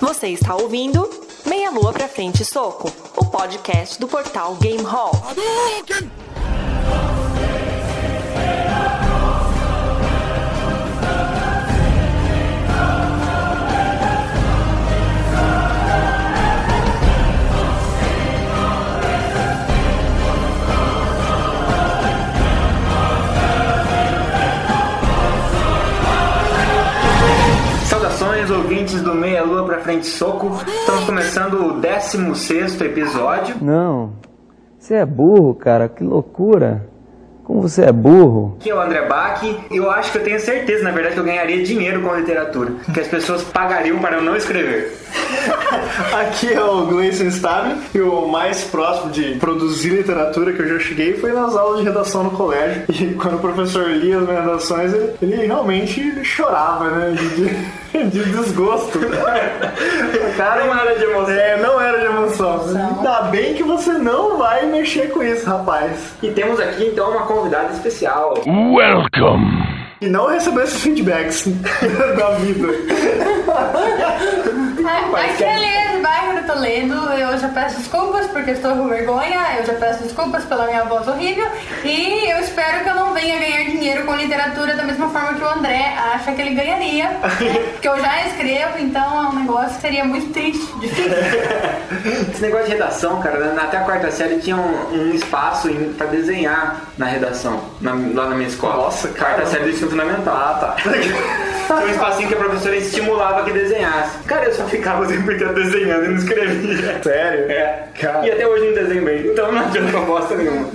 Você está ouvindo Meia Lua pra Frente Soco, o podcast do portal Game Hall. Saudações, ouvintes do Meia Lua pra Frente Soco. Estamos começando o 16 episódio. Não. Você é burro, cara. Que loucura. Como você é burro. Aqui é o André Bach. Eu acho que eu tenho certeza, na verdade, que eu ganharia dinheiro com a literatura. Que as pessoas pagariam para eu não escrever. Aqui é o Gleison Stabile e o mais próximo de produzir literatura que eu já cheguei foi nas aulas de redação no colégio. E quando o professor lia as minhas redações, ele, ele realmente chorava, né? De, de, de desgosto. Cara, não era de emoção. É, não era de emoção. Ainda bem que você não vai mexer com isso, rapaz. E temos aqui então uma convidada especial. Welcome. E não recebeu esses feedbacks da vida. É Liz, bairro do Toledo. Eu já peço desculpas porque estou com vergonha. Eu já peço desculpas pela minha voz horrível. E eu espero que eu não venha ganhar dinheiro com literatura da mesma forma que o André acha que ele ganharia. Né? Porque eu já escrevo, então é um negócio que seria muito triste, difícil. Esse negócio de redação, cara, na- até a quarta série tinha um, um espaço pra desenhar na redação, na- lá na minha escola. Nossa, quarta série do ensino fundamental. Ah, tá. Tinha um espacinho que a professora estimulava que desenhasse. Cara, eu só ficava o tempo inteiro desenhando e não escrevia. Sério? É. Cara. E até hoje não desenho bem, então não adianta bosta nenhuma.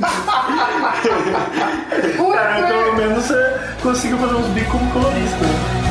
Cara, então, pelo menos você conseguiu fazer uns bicos como colorista.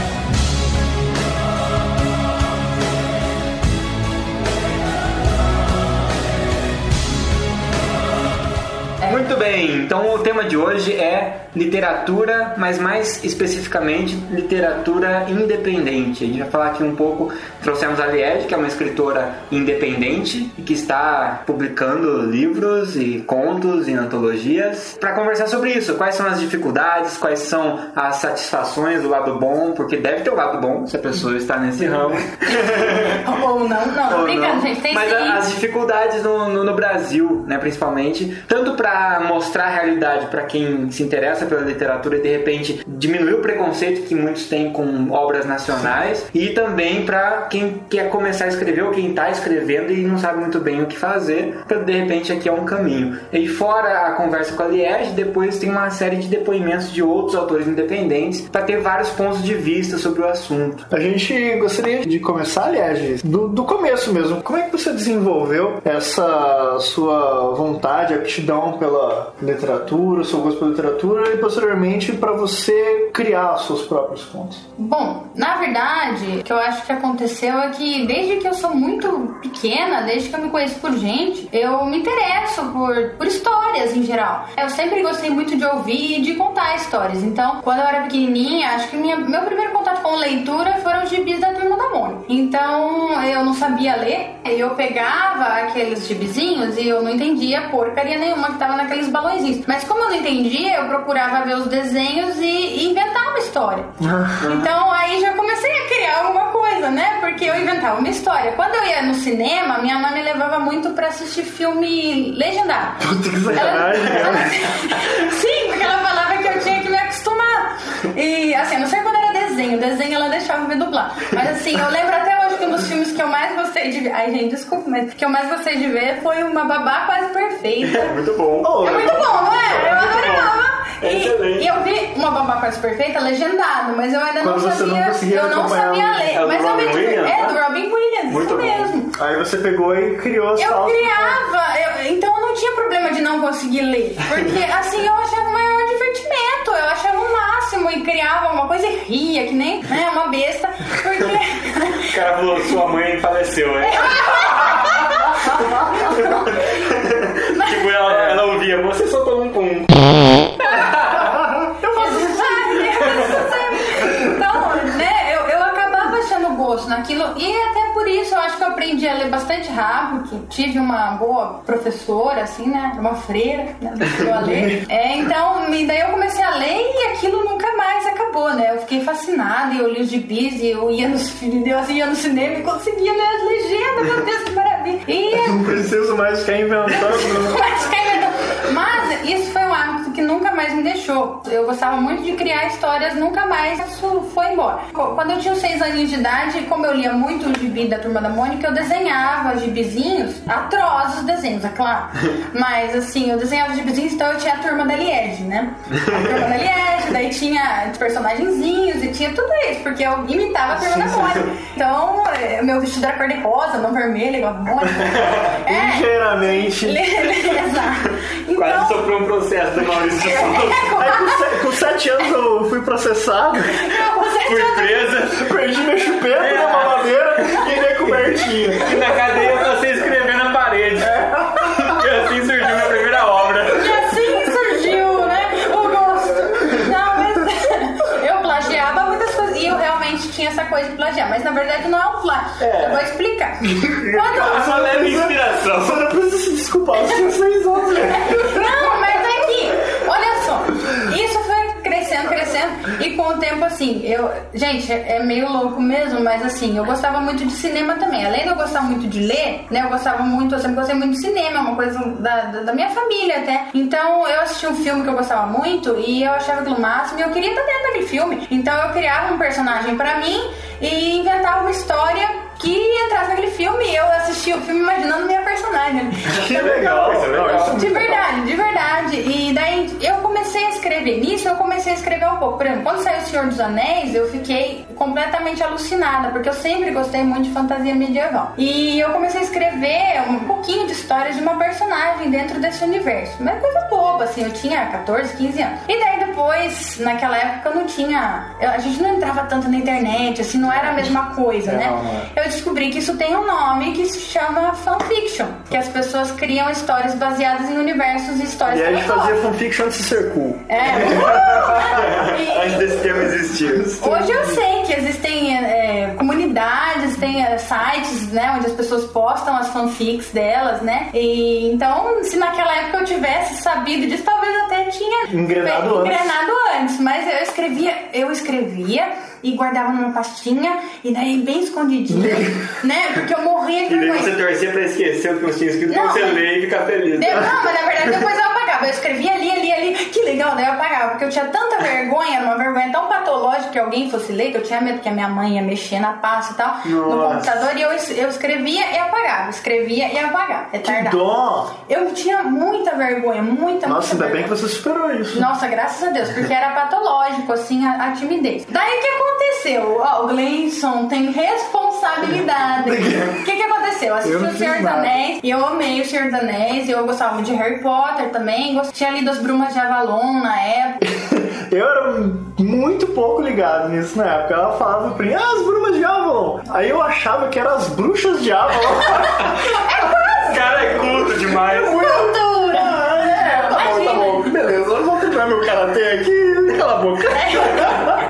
Muito bem, então o tema de hoje é literatura, mas mais especificamente literatura independente. A gente vai falar aqui um pouco, trouxemos a Liege, que é uma escritora independente e que está publicando livros e contos e antologias, para conversar sobre isso. Quais são as dificuldades, quais são as satisfações do lado bom, porque deve ter o lado bom se a pessoa está nesse ramo. Ou não, não, tô Ou brincando, não. gente. Tem Mas sim. as dificuldades no, no- no Brasil, né, principalmente, tanto para mostrar a realidade para quem se interessa pela literatura e de repente diminuir o preconceito que muitos têm com obras nacionais, e também para quem quer começar a escrever ou quem está escrevendo e não sabe muito bem o que fazer, para de repente aqui é um caminho. E fora a conversa com a Liege, depois tem uma série de depoimentos de outros autores independentes para ter vários pontos de vista sobre o assunto. A gente gostaria de começar, aliás, do, do começo mesmo. Como é que você desenvolveu essa sua vontade, aptidão pela literatura, o seu gosto pela literatura e posteriormente para você criar seus próprios contos? Bom, na verdade, o que eu acho que aconteceu é que desde que eu sou muito pequena, desde que eu me conheço por gente, eu me interesso por, por histórias em geral. Eu sempre gostei muito de ouvir e de contar histórias. Então, quando eu era pequenininha, acho que minha- meu primeiro contato com leitura foram os gibis da Turma da Mônica. Então, eu não sabia ler, eu pegava aqueles gibizinhos e eu não entendia porcaria nenhuma que tava naqueles balõezinhos. Mas como eu não entendia, eu procurava ver os desenhos e, e inventar uma história. Então aí já comecei a criar alguma coisa, né? Porque eu inventava uma história. Quando eu ia no cinema, minha mãe me levava muito pra assistir filme legendado. Puta que Ela-? Sim, porque ela falava que eu tinha que me acostumar. E assim, não sei quando era desenho, desenho ela deixava me dublar. Mas assim, eu lembro até hoje que um dos filmes que eu mais gostei de ver. Ai, gente, desculpa, mas que eu mais gostei de ver foi uma babá quase perfeita. Muito bom. Oh, É muito bom, não é? Eu adorava. É excelente. E, eu vi uma babá quase perfeita legendado, mas eu ainda não Quando não sabia. conseguia eu não sabia ler. É mas eu me. Williams, É, né? do Robin Williams, Muito isso bom. mesmo. Aí você pegou e criou as Eu falas. criava, eu- então eu não tinha problema de não conseguir ler. Porque assim eu achava o maior divertimento, eu achava o máximo e criava alguma coisa e ria, que nem né, uma besta. Porque. O cara falou, sua mãe faleceu, né? tipo, ela, ela ouvia, você só tomou um pum. Naquilo e até por isso eu acho que eu aprendi a ler bastante rápido, tive uma boa professora, assim, né, uma freira, né, a ler. É, então, daí eu comecei a ler e aquilo nunca mais acabou, né, eu fiquei fascinada e eu li os gibis e eu ia, nos, eu ia no cinema e conseguia ler as legendas, meu Deus, que maravilha. E Não preciso mais ficar inventando. mas, mas isso foi um hábito que nunca mais me deixou. Eu gostava muito de criar histórias, nunca mais isso foi embora. Quando eu tinha uns seis aninhos de idade, como eu lia muito o gibi da Turma da Mônica, eu desenhava gibizinhos, atrozes desenhos, é claro. Mas assim, eu desenhava gibizinhos, então eu tinha a Turma da Liege, né? A Turma da Liege, daí tinha os personagenzinhos e tinha tudo isso, porque eu imitava a Turma da Mônica. Então, eh, meu vestido era cor-de-rosa, não vermelho, igual a Mônica. É. Ligeiramente. Exato. Quase Então, sofreu um processo do Maurício de Souza. Aí com, se- com sete anos eu fui processado, Fui presa perdi minha chupeta na mamadeira e minha cobertinha. e na cadeia eu passei a escrever na parede. E assim surgiu minha primeira obra. E assim surgiu, né? O gosto. Não, mas eu plagiava muitas coisas. E eu realmente tinha essa coisa de plagiar. Mas na verdade não é um plágio. Eu vou explicar. Quando. Só leve inspiração. Você não precisa se desculpar, você tinha seis anos, né? Não, mas isso foi crescendo, crescendo, e com o tempo, assim, eu. Gente, é meio louco mesmo, mas assim, eu gostava muito de cinema também. Além de eu gostar muito de ler, né, eu gostava muito, eu sempre gostei muito de cinema, uma coisa da, da, da minha família até. Então eu assisti um filme que eu gostava muito e eu achava aquilo máximo e eu queria estar dentro daquele filme. Então eu criava um personagem pra mim e inventava uma história que entrasse naquele filme e eu assistia o filme imaginando minha personagem. Que legal. Isso é legal. De verdade, de verdade. E daí eu comecei a escrever. Nisso eu comecei a escrever um pouco. Por exemplo, quando saiu O Senhor dos Anéis, eu fiquei completamente alucinada, porque eu sempre gostei muito de fantasia medieval. E eu comecei a escrever um pouquinho de histórias de uma personagem dentro desse universo. Mas coisa boba, assim, eu tinha 14, 15 anos. E daí depois, naquela época, eu não tinha. eu- a gente não entrava tanto na internet, assim, não era a mesma coisa, né? Não, não é. Eu descobri que isso tem um nome que se chama fanfiction, que as pessoas criam histórias baseadas em universos e histórias E a gente fazia fanfiction de ser cool. É. Antes desse termo existir. Hoje eu sei que existem é, comunidades, tem é, sites, né, onde as pessoas postam as fanfics delas, né? E então, se naquela época eu tivesse sabido disso, talvez até tinha Engrenado antes. engrenado antes. Mas eu escrevia, eu escrevia e guardava numa pastinha e daí bem escondidinho, né? Porque eu morria de E daí você torcia pra esquecer o que você tinha escrito Não, você ler e ficar feliz. De- Não, mas na verdade depois eu apagava. Eu escrevia ali, ali, ali. Que legal, daí eu apagava. Porque eu tinha tanta vergonha, uma vergonha tão patológica que alguém fosse ler, que eu tinha medo que a minha mãe ia mexer na pasta e tal, no Nossa. computador. E eu, eu escrevia e apagava. Escrevia e apagava. Que Retardado. dó! Eu tinha muita vergonha, muita, Nossa, muita ainda bem vergonha. que você superou isso. Nossa, graças a Deus, porque era patológico, assim, a, a timidez. Daí o que aconteceu? Ó, o Gleison tem responsabilidade. O que que aconteceu? Eu assisti o Senhor dos. Anéis, e eu amei o Senhor dos Anéis, e eu gostava muito de Harry Potter também, gost- tinha lido as Brumas de Avalon na época. Eu era muito pouco ligado nisso na época. Ela falava pra mim, ah, as brumas de Avalon. Aí eu achava que eram as bruxas de Avalon. O cara é culto demais. Cultura! Ah, é, tá bom, tá Imagina. bom. Beleza, eu vou treinar meu karatê aqui. Cala a boca.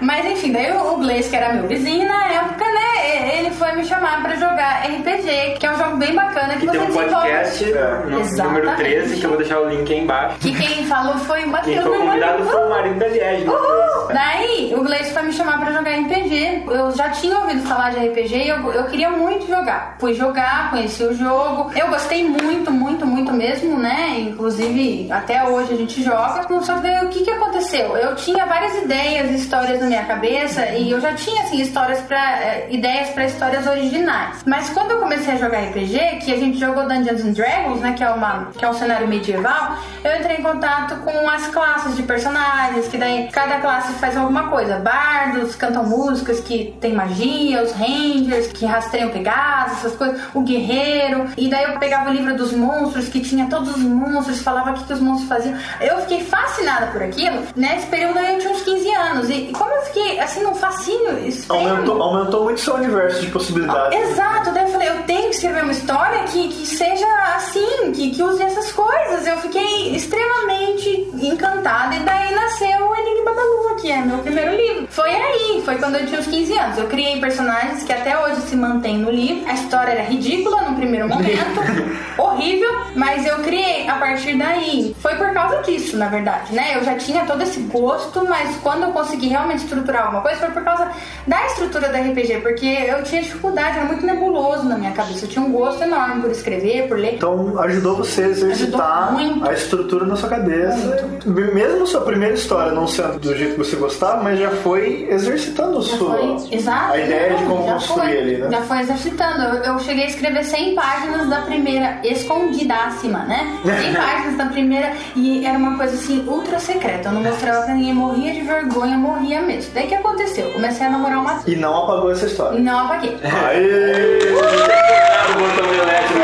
Mas enfim, daí o Gleice, que era meu vizinho na época, né, ele foi me chamar pra jogar RPG, que é um jogo bem bacana que E você tem um desenvolve- podcast no número Exatamente. 13, que eu vou deixar o link aí embaixo. Que quem falou foi o Matheus. Quem foi né, convidado foi o marido da Liege. né? Uhul! Daí, o Gleice foi me chamar pra jogar RPG. Eu já tinha ouvido falar de RPG e eu, eu queria muito jogar. Fui jogar, conheci o jogo. Eu gostei muito, muito, muito mesmo, né? Inclusive, até hoje a gente joga. Só que daí, o que que aconteceu? Eu tinha várias ideias, histórias na minha cabeça e eu já tinha, assim, histórias pra... eh, ideias pra histórias originais. Mas quando eu comecei a jogar RPG, que a gente jogou Dungeons and Dragons, né? Que é, uma, que é um cenário medieval, eu entrei em contato com as classes de personagens, que daí cada classe faz alguma coisa. Bardos cantam músicas que tem magia, os rangers que rastreiam pegadas, essas coisas, o guerreiro. E daí eu pegava o livro dos monstros, que tinha todos os monstros, falava o que, que os monstros faziam. Eu fiquei fascinada por aquilo. Nesse período eu tinha uns 15 anos. E, e como eu fiquei assim, num fascínio es- Aumentou, aumentou muito seu universo de possibilidades. Exato, daí eu falei, eu tenho que escrever uma história que, que seja assim, que, que use essas coisas. Eu fiquei extremamente encantada e daí nasceu o Enigma da Lua, que é meu primeiro livro. Foi aí, foi quando eu tinha uns 15 anos. Eu criei personagens que até hoje se mantêm no livro. A história era ridícula no primeiro momento, horrível, mas eu criei a partir daí. Foi por causa disso, na verdade, né? Eu já tinha todo esse gosto, mas quando eu consegui realmente estruturar alguma coisa foi por causa da estrutura da RPG, porque eu tinha dificuldade, era muito nebuloso na minha cabeça. Eu tinha um gosto enorme por escrever, por ler. Então ajudou você a exercitar muito. a estrutura na sua cabeça. Mesmo sua primeira história não sendo do jeito que você gostava, mas já foi exercitando Já sua, foi, exato. a ideia de como construir foi, ali, né? Já foi exercitando. Eu, eu cheguei a escrever 100 páginas da primeira, escondidássima, né? 100 páginas da primeira e era uma coisa assim, ultra secreta. Eu não mostrava pra ninguém, morria de vergonha, morria mesmo. Daí que aconteceu? Eu comecei a namorar uma. E não apagou essa história. E não apaguei. Aê! o botão elétrico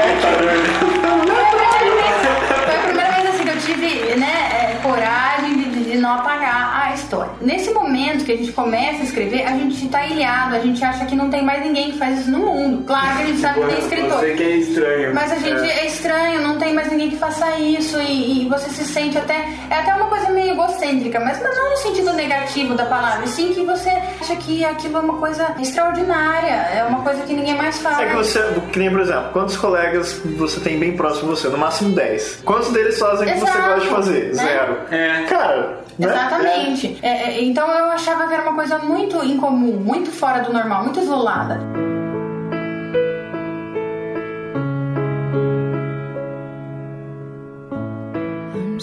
computador. Foi a primeira vez- Foi a primeira vez assim que eu tive, né, é, coragem de- de não apagar a história. Nesse momento que a gente começa a escrever, a gente tá ilhado, a gente acha que não tem mais ninguém que faz isso no mundo. Claro que a gente sabe que tem escritor. Você que é estranho. Mas a gente é. estranho, não tem mais ninguém que faça isso e, e você se sente até. É até uma coisa meio egocêntrica, mas não no sentido negativo da palavra, sim que você acha que aquilo é uma coisa extraordinária, é uma coisa que ninguém mais faz. É que você, que nem por exemplo, quantos colegas você tem bem próximo de você? No máximo 10. Quantos deles fazem o que você gosta de fazer? né? Zero. É. Cara, né? Exatamente. É, é, então eu achava que era uma coisa muito incomum, muito fora do normal, muito isolada.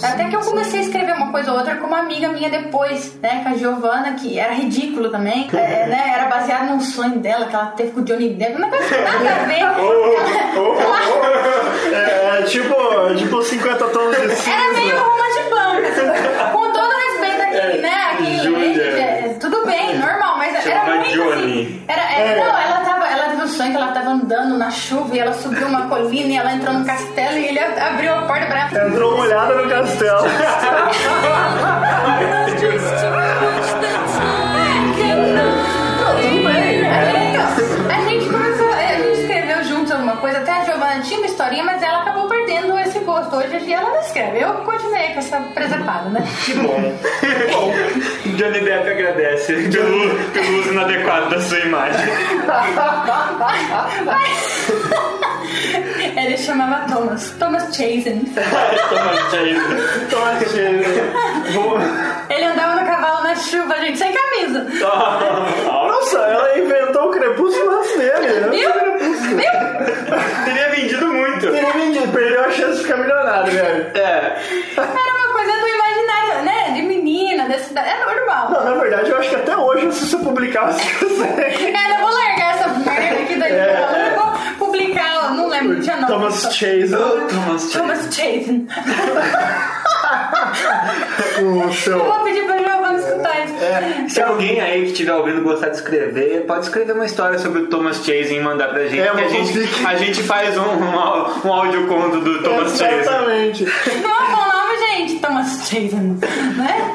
Até que eu comecei a escrever uma coisa ou outra com uma amiga minha depois, né? Com a Giovana, que era ridículo também. é, né, era baseado num sonho dela, que ela teve com o Johnny Depp. Coisa que nada a ver. É, tipo, tipo 50 tons de cinza. Era meio Roma de banca, assim, com respeito aqui, né? Aqui, Júlia. é, tudo bem, normal, mas era Chama muito Johnny. assim. Era, é, Não, ela tava, ela teve um sonho que ela tava andando na chuva e ela subiu uma colina e ela entrou no castelo e ele abriu a porta pra ela. Entrou molhada no castelo. tudo bem. A gente começou, a gente escreveu juntos alguma coisa, até a Giovana tinha uma historinha, mas ela acabou perdendo esse gosto. Hoje ela não escreve, eu continuei com essa presepada, né? Que bom. bom. Johnny Depp agradece pelo, pelo uso inadequado da sua imagem. Ele chamava Thomas, Thomas Chazen. Thomas Chase. Thomas Chase. Vou- Ele andava no cavalo na chuva, gente, sem camisa. Nossa, ela inventou o crepúsculo antes dele. né? Viu? Viu? Teria vendido muito. Ele vendido, perdeu a chance de ficar milionário, velho. É. Era uma coisa do imaginário, né? De menina, desse, é normal. Não, na verdade, eu acho que até hoje, se você publicasse, você... É, eu vou largar essa merda aqui da É. Eu vou publicar, lembro, tinha nome. Thomas Chase, Thomas Chase. Thomas Chazen. o Eu vou pedir pra Giovanna escutar isso. É, se alguém aí que estiver ouvindo gostar de escrever, pode escrever uma história sobre o Thomas Chase e mandar pra gente. É, que a, gente a gente faz um, um, um audioconto do Thomas Chase. Exatamente. Não é um bom nome, gente. Thomas Chazen. Né?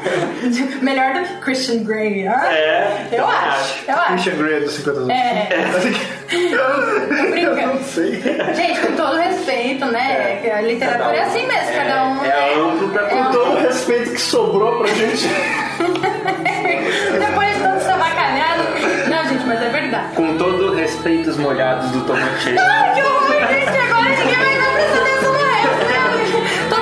Melhor do que Christian Grey. ah? É, Eu acho. Eu acho. Christian Grey dos 50 anos. É, Eu brincando. não sei. Gente, com todo respeito, né? que A literatura é assim mesmo, cada um. É né? amplo pra É um- Todo o respeito que sobrou pra gente. Depois de todo essa bacalhado. Não, gente, mas é verdade. Com todo o respeito os molhados do Thomas Chase. Ai, que horror, gente! Agora ninguém vai prestar atenção no resto, né?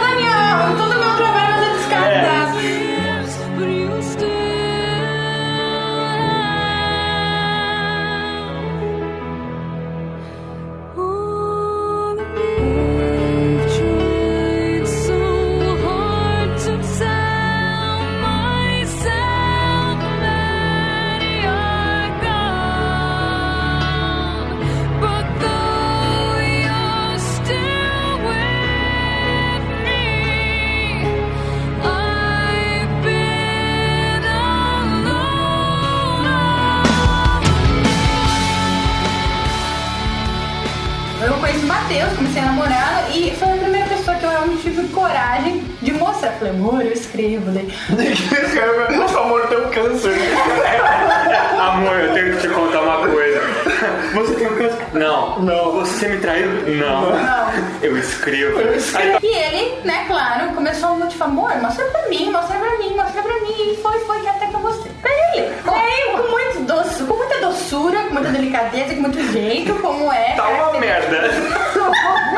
Falei, amor, eu escrevo. Daí, Nossa, amor, tem um câncer. Amor, eu tenho que te contar Não. Não. Você me traiu? Não. Eu escrevo. Aí, E ele, né, claro, começou a tipo, amor, mostra pra mim, mostra pra mim, mostra pra mim. E foi, foi, até que eu mostrei pra ele. Aí, com muito doce, com muita doçura, com muita delicadeza, com muito jeito, como é. tá uma merda.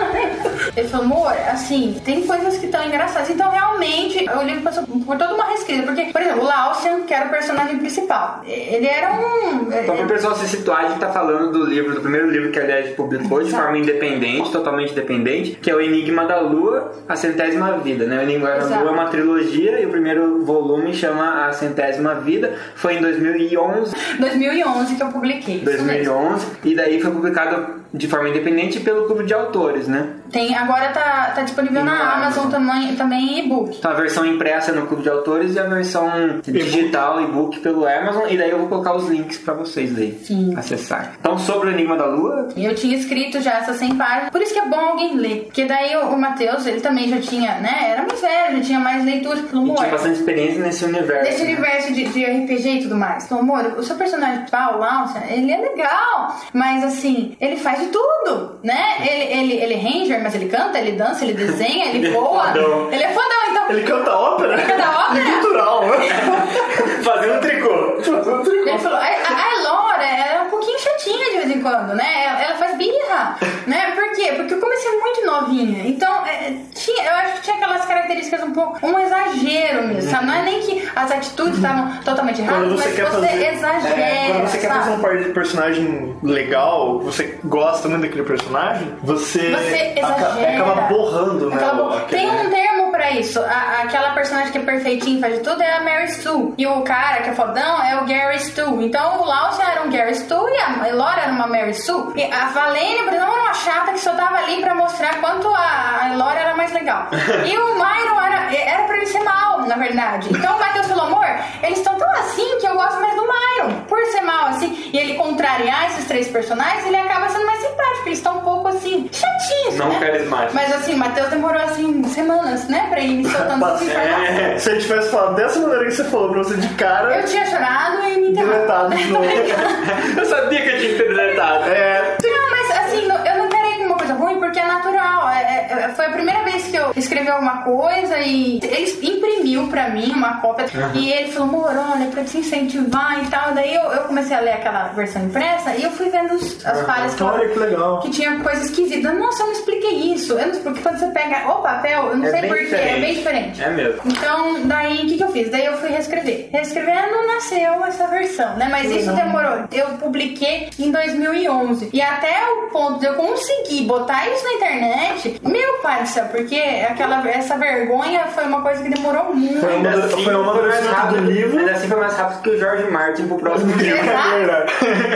Ele falou, amor, assim, tem coisas que estão engraçadas. Então, realmente, o livro passou por toda uma reescrita. Porque, por exemplo, o Laucian, que era o personagem principal, ele era um. Então, para o pessoal se situar, a gente tá falando do livro, do primeiro livro que a Lied publicou de forma independente, totalmente independente, que é o Enigma da Lua, a Centésima Vida, né? O Enigma da Exato. Lua é uma trilogia e o primeiro volume chama A Centésima Vida. Foi em 2011, 2011 que eu publiquei. isso mesmo. 2011 e daí foi publicado de forma independente pelo clube de autores, né? Tem, agora tá, tá disponível na na Amazon Amazon. também, também em e-book. Então a versão impressa no clube de autores e a versão digital e-book pelo Amazon e daí eu vou colocar os links para vocês daí Sim. acessar. Então sobre o Enigma da Lua, E eu tinha escrito já essas 100 páginas, por isso que é bom alguém ler. Porque daí o, o Matheus, ele também já tinha, né, era mais velho, já tinha mais leitura. Falou, e amor, tinha bastante experiência nesse universo. Nesse né? universo de, de RPG e tudo mais. Então, amor, o seu personagem principal, o Lance, ele é legal, mas assim, ele faz de tudo, né? Ele, ele, ele é ranger, mas ele canta, ele dança, ele desenha, ele Ele é voa. fodão. Ele é fodão, então. Ele canta ópera? Ele canta ópera? Cultural, né? Fazendo tricô. Ele falou, a, a, a Elora, ela é um pouquinho chatinha de vez em quando, né? Ela, ela faz birra, né? Por quê? Porque eu comecei muito novinha. Então, é, tinha, eu acho que tinha aquelas características um pouco, um exagero mesmo, sabe? Não é nem que as atitudes estavam totalmente erradas, mas quer você fazer. exagera, É, quando você quer sabe? fazer um personagem legal, você gosta muito daquele personagem, você, Você exagera. acaba borrando, né? Aquele- Tem um termo pra isso. A- aquela personagem que é perfeitinho, faz de tudo, é a Mary Sue. E o cara que é fodão é o Gary Stu. Então o Laucia era um Gary Stu e a Elora era uma Mary Sue. E a Valene, por exemplo, era uma chata que só tava ali pra mostrar quanto a a Elora era mais legal. E o Myron era, era pra ele ser mal, na verdade. Então o Matheus falou, amor, eles estão tão assim que eu gosto mais do Myron. Por ser mal, assim, e ele contrariar esses três personagens, ele acaba sendo mais simpático. Eles estão um pouco, assim, chatinhos, Não né? carismáticos. Mas assim, o Matheus demorou assim semanas, né, pra ir me soltando essa informação. É. Se ele tivesse falado dessa maneira que você falou pra você de cara, Eu tinha chorado e me deletado de novo. Eu sabia que eu tinha que ter deletado. É, porque é natural. É- é- é- foi a primeira vez que eu escrevi alguma coisa e ele imprimiu pra mim uma cópia. E ele falou, amor, olha, pra te incentivar e tal. Daí eu, eu comecei a ler aquela versão impressa e eu fui vendo os- as falhas que, olha que legal. que tinha coisa esquisita. Nossa, eu não expliquei isso. Eu não, porque quando você pega o papel, eu não É sei porquê, é bem diferente. É mesmo. Então, daí o que, que eu fiz? Daí eu fui reescrever. Reescrevendo nasceu essa versão, né? Mas isso demorou. Eu publiquei em 2011. E até o ponto de eu conseguir botar isso na internet, meu pai do céu, porque aquela, essa vergonha foi uma coisa que demorou muito. Foi uma- assim, foi um amadurecimento do livro. Ainda assim foi mais rápido que o George Martin pro próximo livro. Exato. É verdade.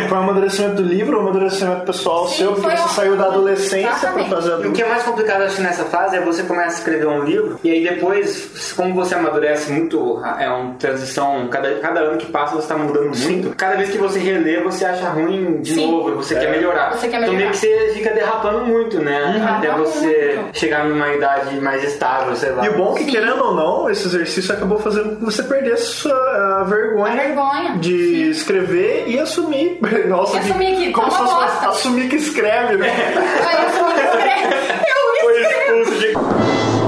Foi um amadurecimento do livro, um amadurecimento pessoal Sim, seu, porque você um- saiu da adolescência pra fazer O adulto. que é mais complicado, acho, nessa fase é você começa a escrever um livro e aí depois, como você amadurece muito, é uma transição, cada, cada ano que passa você está mudando muito. Cada vez que você relê, você acha ruim de Sim. novo, você quer melhorar. Você quer Então meio melhorar. que você fica derrapando muito, né? Derrapa Até você chegar numa idade mais estável, sei lá. E o bom é que, Sim. querendo ou não, esse exercício acabou fazendo que você perdesse sua a vergonha, A vergonha. de escrever e assumir. Nossa, E assumir que como tá se uma fosse bosta. assumir que escreve, né? Aí eu fui escrever. Eu Foi escrevi. expulso de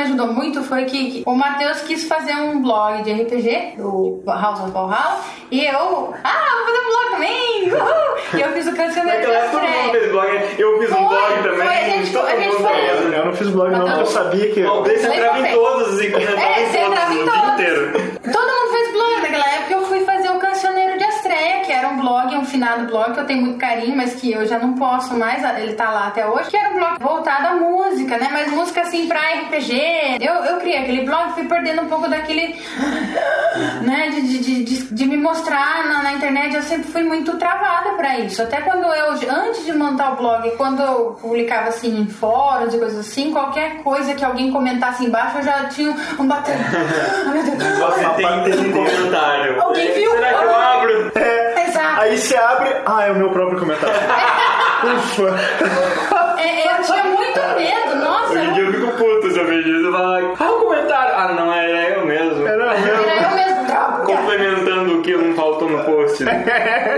me ajudou muito foi que que o Matheus quis fazer um blog de RPG, o House of Valhalla, e eu, ah, vou fazer um blog também, uhul! E eu fiz o cancioneiro de Naquela época todo mundo estreia. fez blog, eu fiz um Foi, blog foi, também. a gente- todo a gente mundo foi- fez. Eu não fiz blog não, porque eu sabia que... O Gleice entrava em todos e comentava É, em você entrava em todos. Todo mundo fez blog naquela época. Eu fui fazer o Cancioneiro de Estreia, que era um blog, um finado blog que eu tenho muito carinho, mas que eu já não posso mais. Ele tá lá até hoje. Que era um blog voltado à música, né? Mas música assim pra RPG. Eu, eu criei aquele blog, fui perdendo um pouco daquele. né? De, de, de, de- me mostrar na, na internet. Eu sempre fui muito travada pra isso. Até quando eu, antes de montar o blog, quando eu publicava assim em fóruns e coisas assim, qualquer coisa que alguém comentasse embaixo, eu já tinha um batendo. Ai, meu Deus. Você tem que ter um comentário. Alguém É, viu? Será que eu abro? Exato. Aí você abre, ah, é o meu próprio comentário. Ufa. É, é, foi muito medo, nossa. Hoje em dia eu fico puto se eu vejo isso. Eu falo, qual o comentário? Ah, não, era eu mesmo. Era eu mesmo. Era eu mesmo. Complementando o que não faltou no post. Né?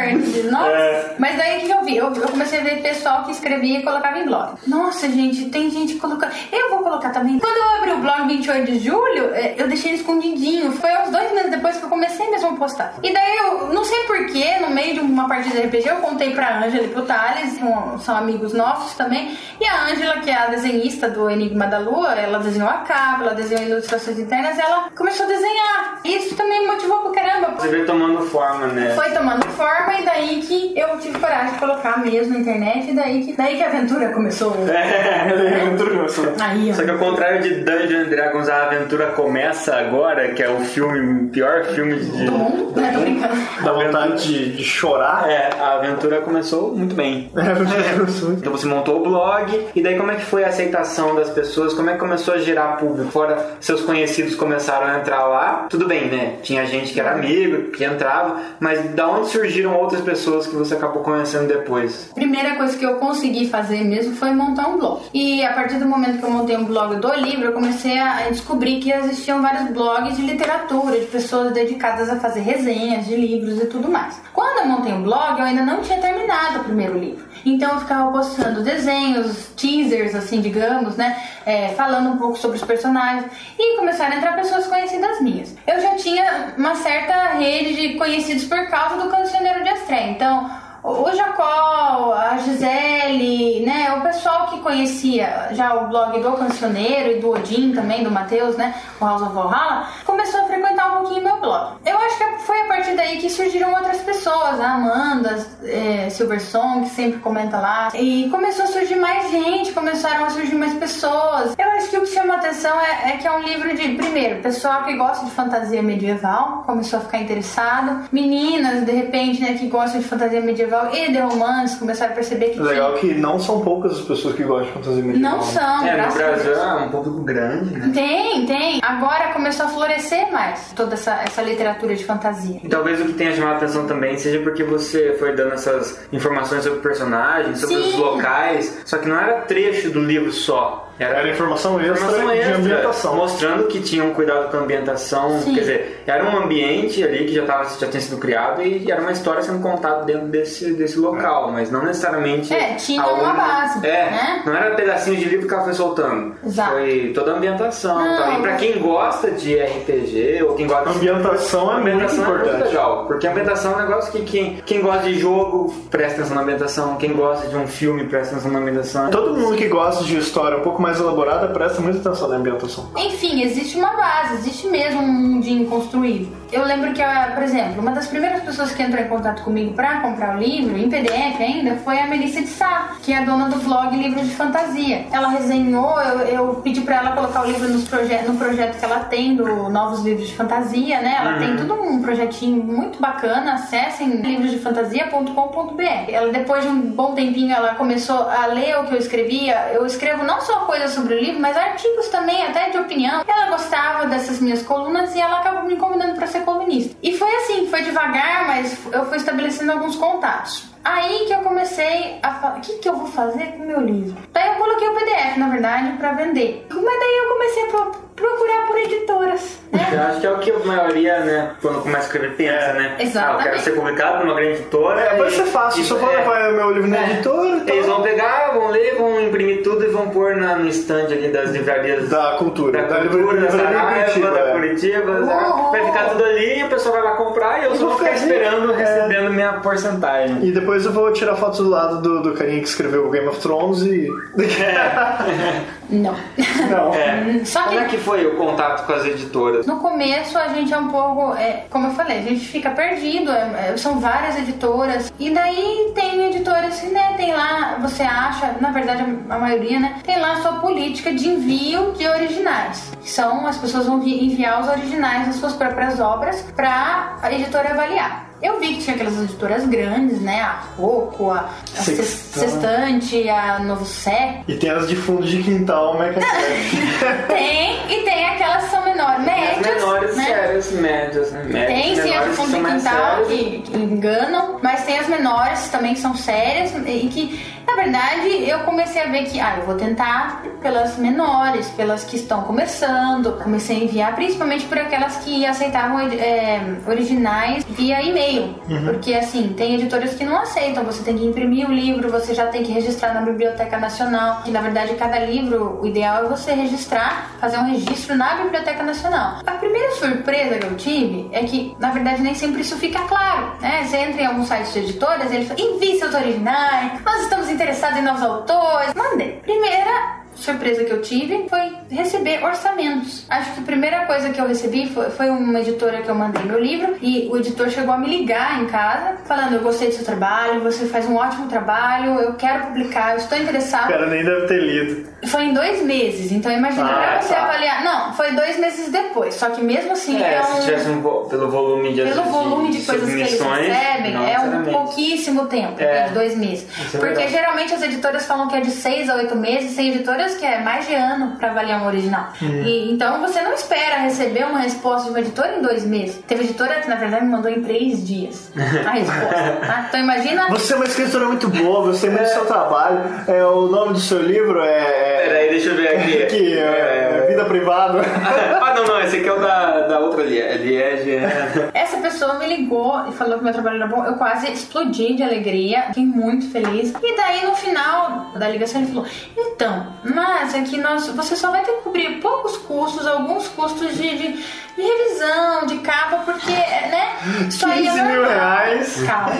perto de nós. É. Mas daí o que eu vi? Eu, eu comecei a ver pessoal que escrevia e colocava em blog. Nossa, gente, tem gente colocando. Eu vou colocar também. Quando eu abri o blog 28 de julho, é, eu deixei ele escondidinho. Foi uns dois meses depois que eu comecei mesmo a postar. E daí eu não sei porquê, no meio de uma partida de RPG, eu contei pra Ângela e pro Thales, um- são amigos nossos também. E a Ângela, que é a desenhista do Enigma da Lua, ela desenhou a capa, ela desenhou ilustrações internas, ela começou a desenhar. Isso também me motivou pra caramba. Você veio tomando forma, né? Foi tomando forma e daí que eu tive coragem de colocar mesmo na internet e daí que, daí que a aventura começou. É, aventura começou. Aí. Só que ao contrário de Dungeons and Dragons, a aventura começa agora, que é o filme, o pior filme de... Do mundo? Né, tô brincando. Dá vontade de, de chorar. É, a aventura começou muito bem. É, a aventura começou muito. Então você montou o blog, e daí como é que foi a aceitação das pessoas? Como é que começou a gerar público? Fora seus conhecidos começaram a entrar lá, tudo bem, né? Tinha gente que era amigo, que entrava, mas da onde surgiram outras pessoas que você acabou conhecendo depois? Primeira coisa que eu consegui fazer mesmo foi montar um blog. E a partir do momento que eu montei um blog do livro, eu comecei a descobrir que existiam vários blogs de literatura, de pessoas dedicadas a fazer resenhas de livros e tudo mais. Quando eu montei um blog, eu ainda não tinha terminado o primeiro livro. Então eu ficava postando desenhos, teasers, assim, digamos, né? É, falando um pouco sobre os personagens. E começaram a entrar pessoas conhecidas minhas. Eu já tinha uma certa rede de conhecidos por causa do Cancioneiro de Astrea. Então, o Jacó, a Gisele, né, o pessoal que conhecia já o blog do Cancioneiro e do Odin também, do Matheus, né, o House of Valhalla, começou a frequentar um pouquinho meu blog. Eu acho que foi a partir daí que surgiram outras pessoas, a Amanda, é, Silverson, que sempre comenta lá, e começou a surgir mais gente, começaram a surgir mais pessoas. Eu acho que o que chama atenção é, é que é um livro de, primeiro, pessoal que gosta de fantasia medieval, começou a ficar interessado, meninas, de repente, né, que gostam de fantasia medieval e de romance, começaram a perceber que legal que não são poucas as pessoas que gostam de fantasia medieval. não são, É, no Brasil é um público grande, né? Tem, tem. Agora começou a florescer mais toda essa, essa literatura de fantasia. E talvez o que tenha chamado a atenção também seja porque você foi dando essas informações sobre personagens, sobre os Sim. locais, só que não era trecho do livro só. Era informação extra informação de extra, ambientação. mostrando que tinham cuidado com a ambientação, Sim. quer dizer, era um ambiente ali que já, tava, já tinha sido criado e era uma história sendo contada dentro desse, desse local, mas não necessariamente... É, tinha aonde- uma base, É, né? não era pedacinho de livro que ela foi soltando. Exato. Foi toda a ambientação. Não, tá? E pra quem gosta de RPG ou quem gosta A de ambientação é muito ambientação é muito importante. legal, porque a ambientação é um negócio que quem, quem gosta de jogo presta atenção na ambientação, quem gosta de um filme presta atenção na ambientação. Todo mundo que gosta de história um pouco mais elaborada presta muita atenção na ambientação. Enfim, existe uma base, existe mesmo um mundinho construído. Eu lembro que, a- por exemplo, uma das primeiras pessoas que entrou em contato comigo pra comprar o livro, em PDF ainda, foi a Melissa de Sá, que é a dona do blog Livros de Fantasia. Ela resenhou, eu, eu pedi pra ela colocar o livro nos proje no projeto que ela tem do Novos Livros de Fantasia, né? Ela tem tudo um projetinho muito bacana, acessem livrosdefantasia.com.br. Ela, depois de um bom tempinho, ela começou a ler o que eu escrevia. Eu escrevo não só coisas sobre o livro, mas artigos também, até de opinião. Ela gostava dessas minhas colunas e ela acabou me convidando para ser. E foi assim, foi devagar, mas eu fui estabelecendo alguns contatos. Aí que eu comecei a falar, o que, que eu vou fazer com o meu livro? Daí eu coloquei o PDF, na verdade, para vender. Mas daí eu comecei a procurar por editoras, né? Eu acho que é o que a maioria, né, quando começa a escrever, pensa, né? Exatamente. Ah, eu quero ser publicado numa grande editora. É, vai e- ser fácil. e- eu for é. levar o meu livro na É. editora, então... Eles vão pegar, vão ler, vão imprimir tudo e vão pôr na, no stand ali das livrarias Da cultura. da Da cultura, da Saraiva, Curitiba, da é. Curitiba, da- Uhum. vai ficar tudo ali, a pessoa vai lá comprar e eu Eu só vou vou ficar esperando, é. recebendo minha porcentagem. E depois eu vou tirar foto do lado do, do carinha que escreveu o Game of Thrones e. Não. Não. É. Só que Como é que foi o contato com as editoras? No começo a gente é um pouco, é, como eu falei, a gente fica perdido, é, é, são várias editoras. E daí tem editoras que, né, tem lá, você acha, na verdade a, maioria, né, tem lá a sua política de envio de originais. Que são, as pessoas vão vi- enviar os originais das suas próprias obras para a editora avaliar. Eu vi que tinha aquelas editoras grandes, né? A Rocco, a, a Sextante. A Novo Século. E tem as de fundo de quintal, né? que é- Tem, e tem aquelas que são menores, As médias, menores né? sérias, médias, né? Médias, Tem sim as que fundo mais quintal que, que enganam, mas tem as menores também que são sérias e que, na verdade, eu comecei a ver que, ah, eu vou tentar pelas menores, pelas que estão começando. Comecei a enviar principalmente por aquelas que aceitavam é, originais via e-mail. Porque, assim, tem editoras que não aceitam. Você tem que imprimir o livro, você já tem que registrar na Biblioteca Nacional. E, na verdade, cada livro, o ideal é você registrar, fazer um registro na Biblioteca Nacional. A primeira surpresa que eu tive é que, na verdade, nem sempre isso fica claro. Né? Você entra em alguns sites de editoras, eles falam, envie seus originais, nós estamos interessados em novos autores. Mandei. Primeira surpresa que eu tive foi receber orçamentos. Acho que a primeira coisa que eu recebi foi, foi uma editora que eu mandei meu livro e o editor chegou a me ligar em casa falando eu gostei do seu trabalho, você faz um ótimo trabalho, eu quero publicar, eu estou O interessado. cara nem deve ter lido. Foi em dois meses, então imagina Ah, pra você tá. avaliar. Não, foi dois meses depois, só que mesmo assim É, é se um- tivesse um, vo- pelo volume de pelo volume de coisas que eles recebem, não é um pouquíssimo tempo, É. de dois meses. Isso é Porque geralmente as editoras falam que é de seis a oito meses, tem editoras que é mais de ano pra avaliar um original. Hum. E, então você não espera receber uma resposta de uma editora em dois meses. Teve editora que na verdade me mandou em três dias a resposta. tá? Então imagina. Você é uma escritora muito boa, gostei muito do seu trabalho. É, o nome do seu livro é. é Peraí, deixa eu ver aqui. aqui, é, Vida Privada. ah, não, não, esse aqui é o da, da outra. Liege. é. Essa pessoa me ligou e falou que meu trabalho era bom. Eu quase explodi de alegria, fiquei muito feliz. E daí no final da ligação ele falou: Então, mas aqui nós, você só vai ter que cobrir poucos custos, alguns custos de, de, de revisão, de capa, porque, né? Isso aí é 15 mil normal. reais. Calma.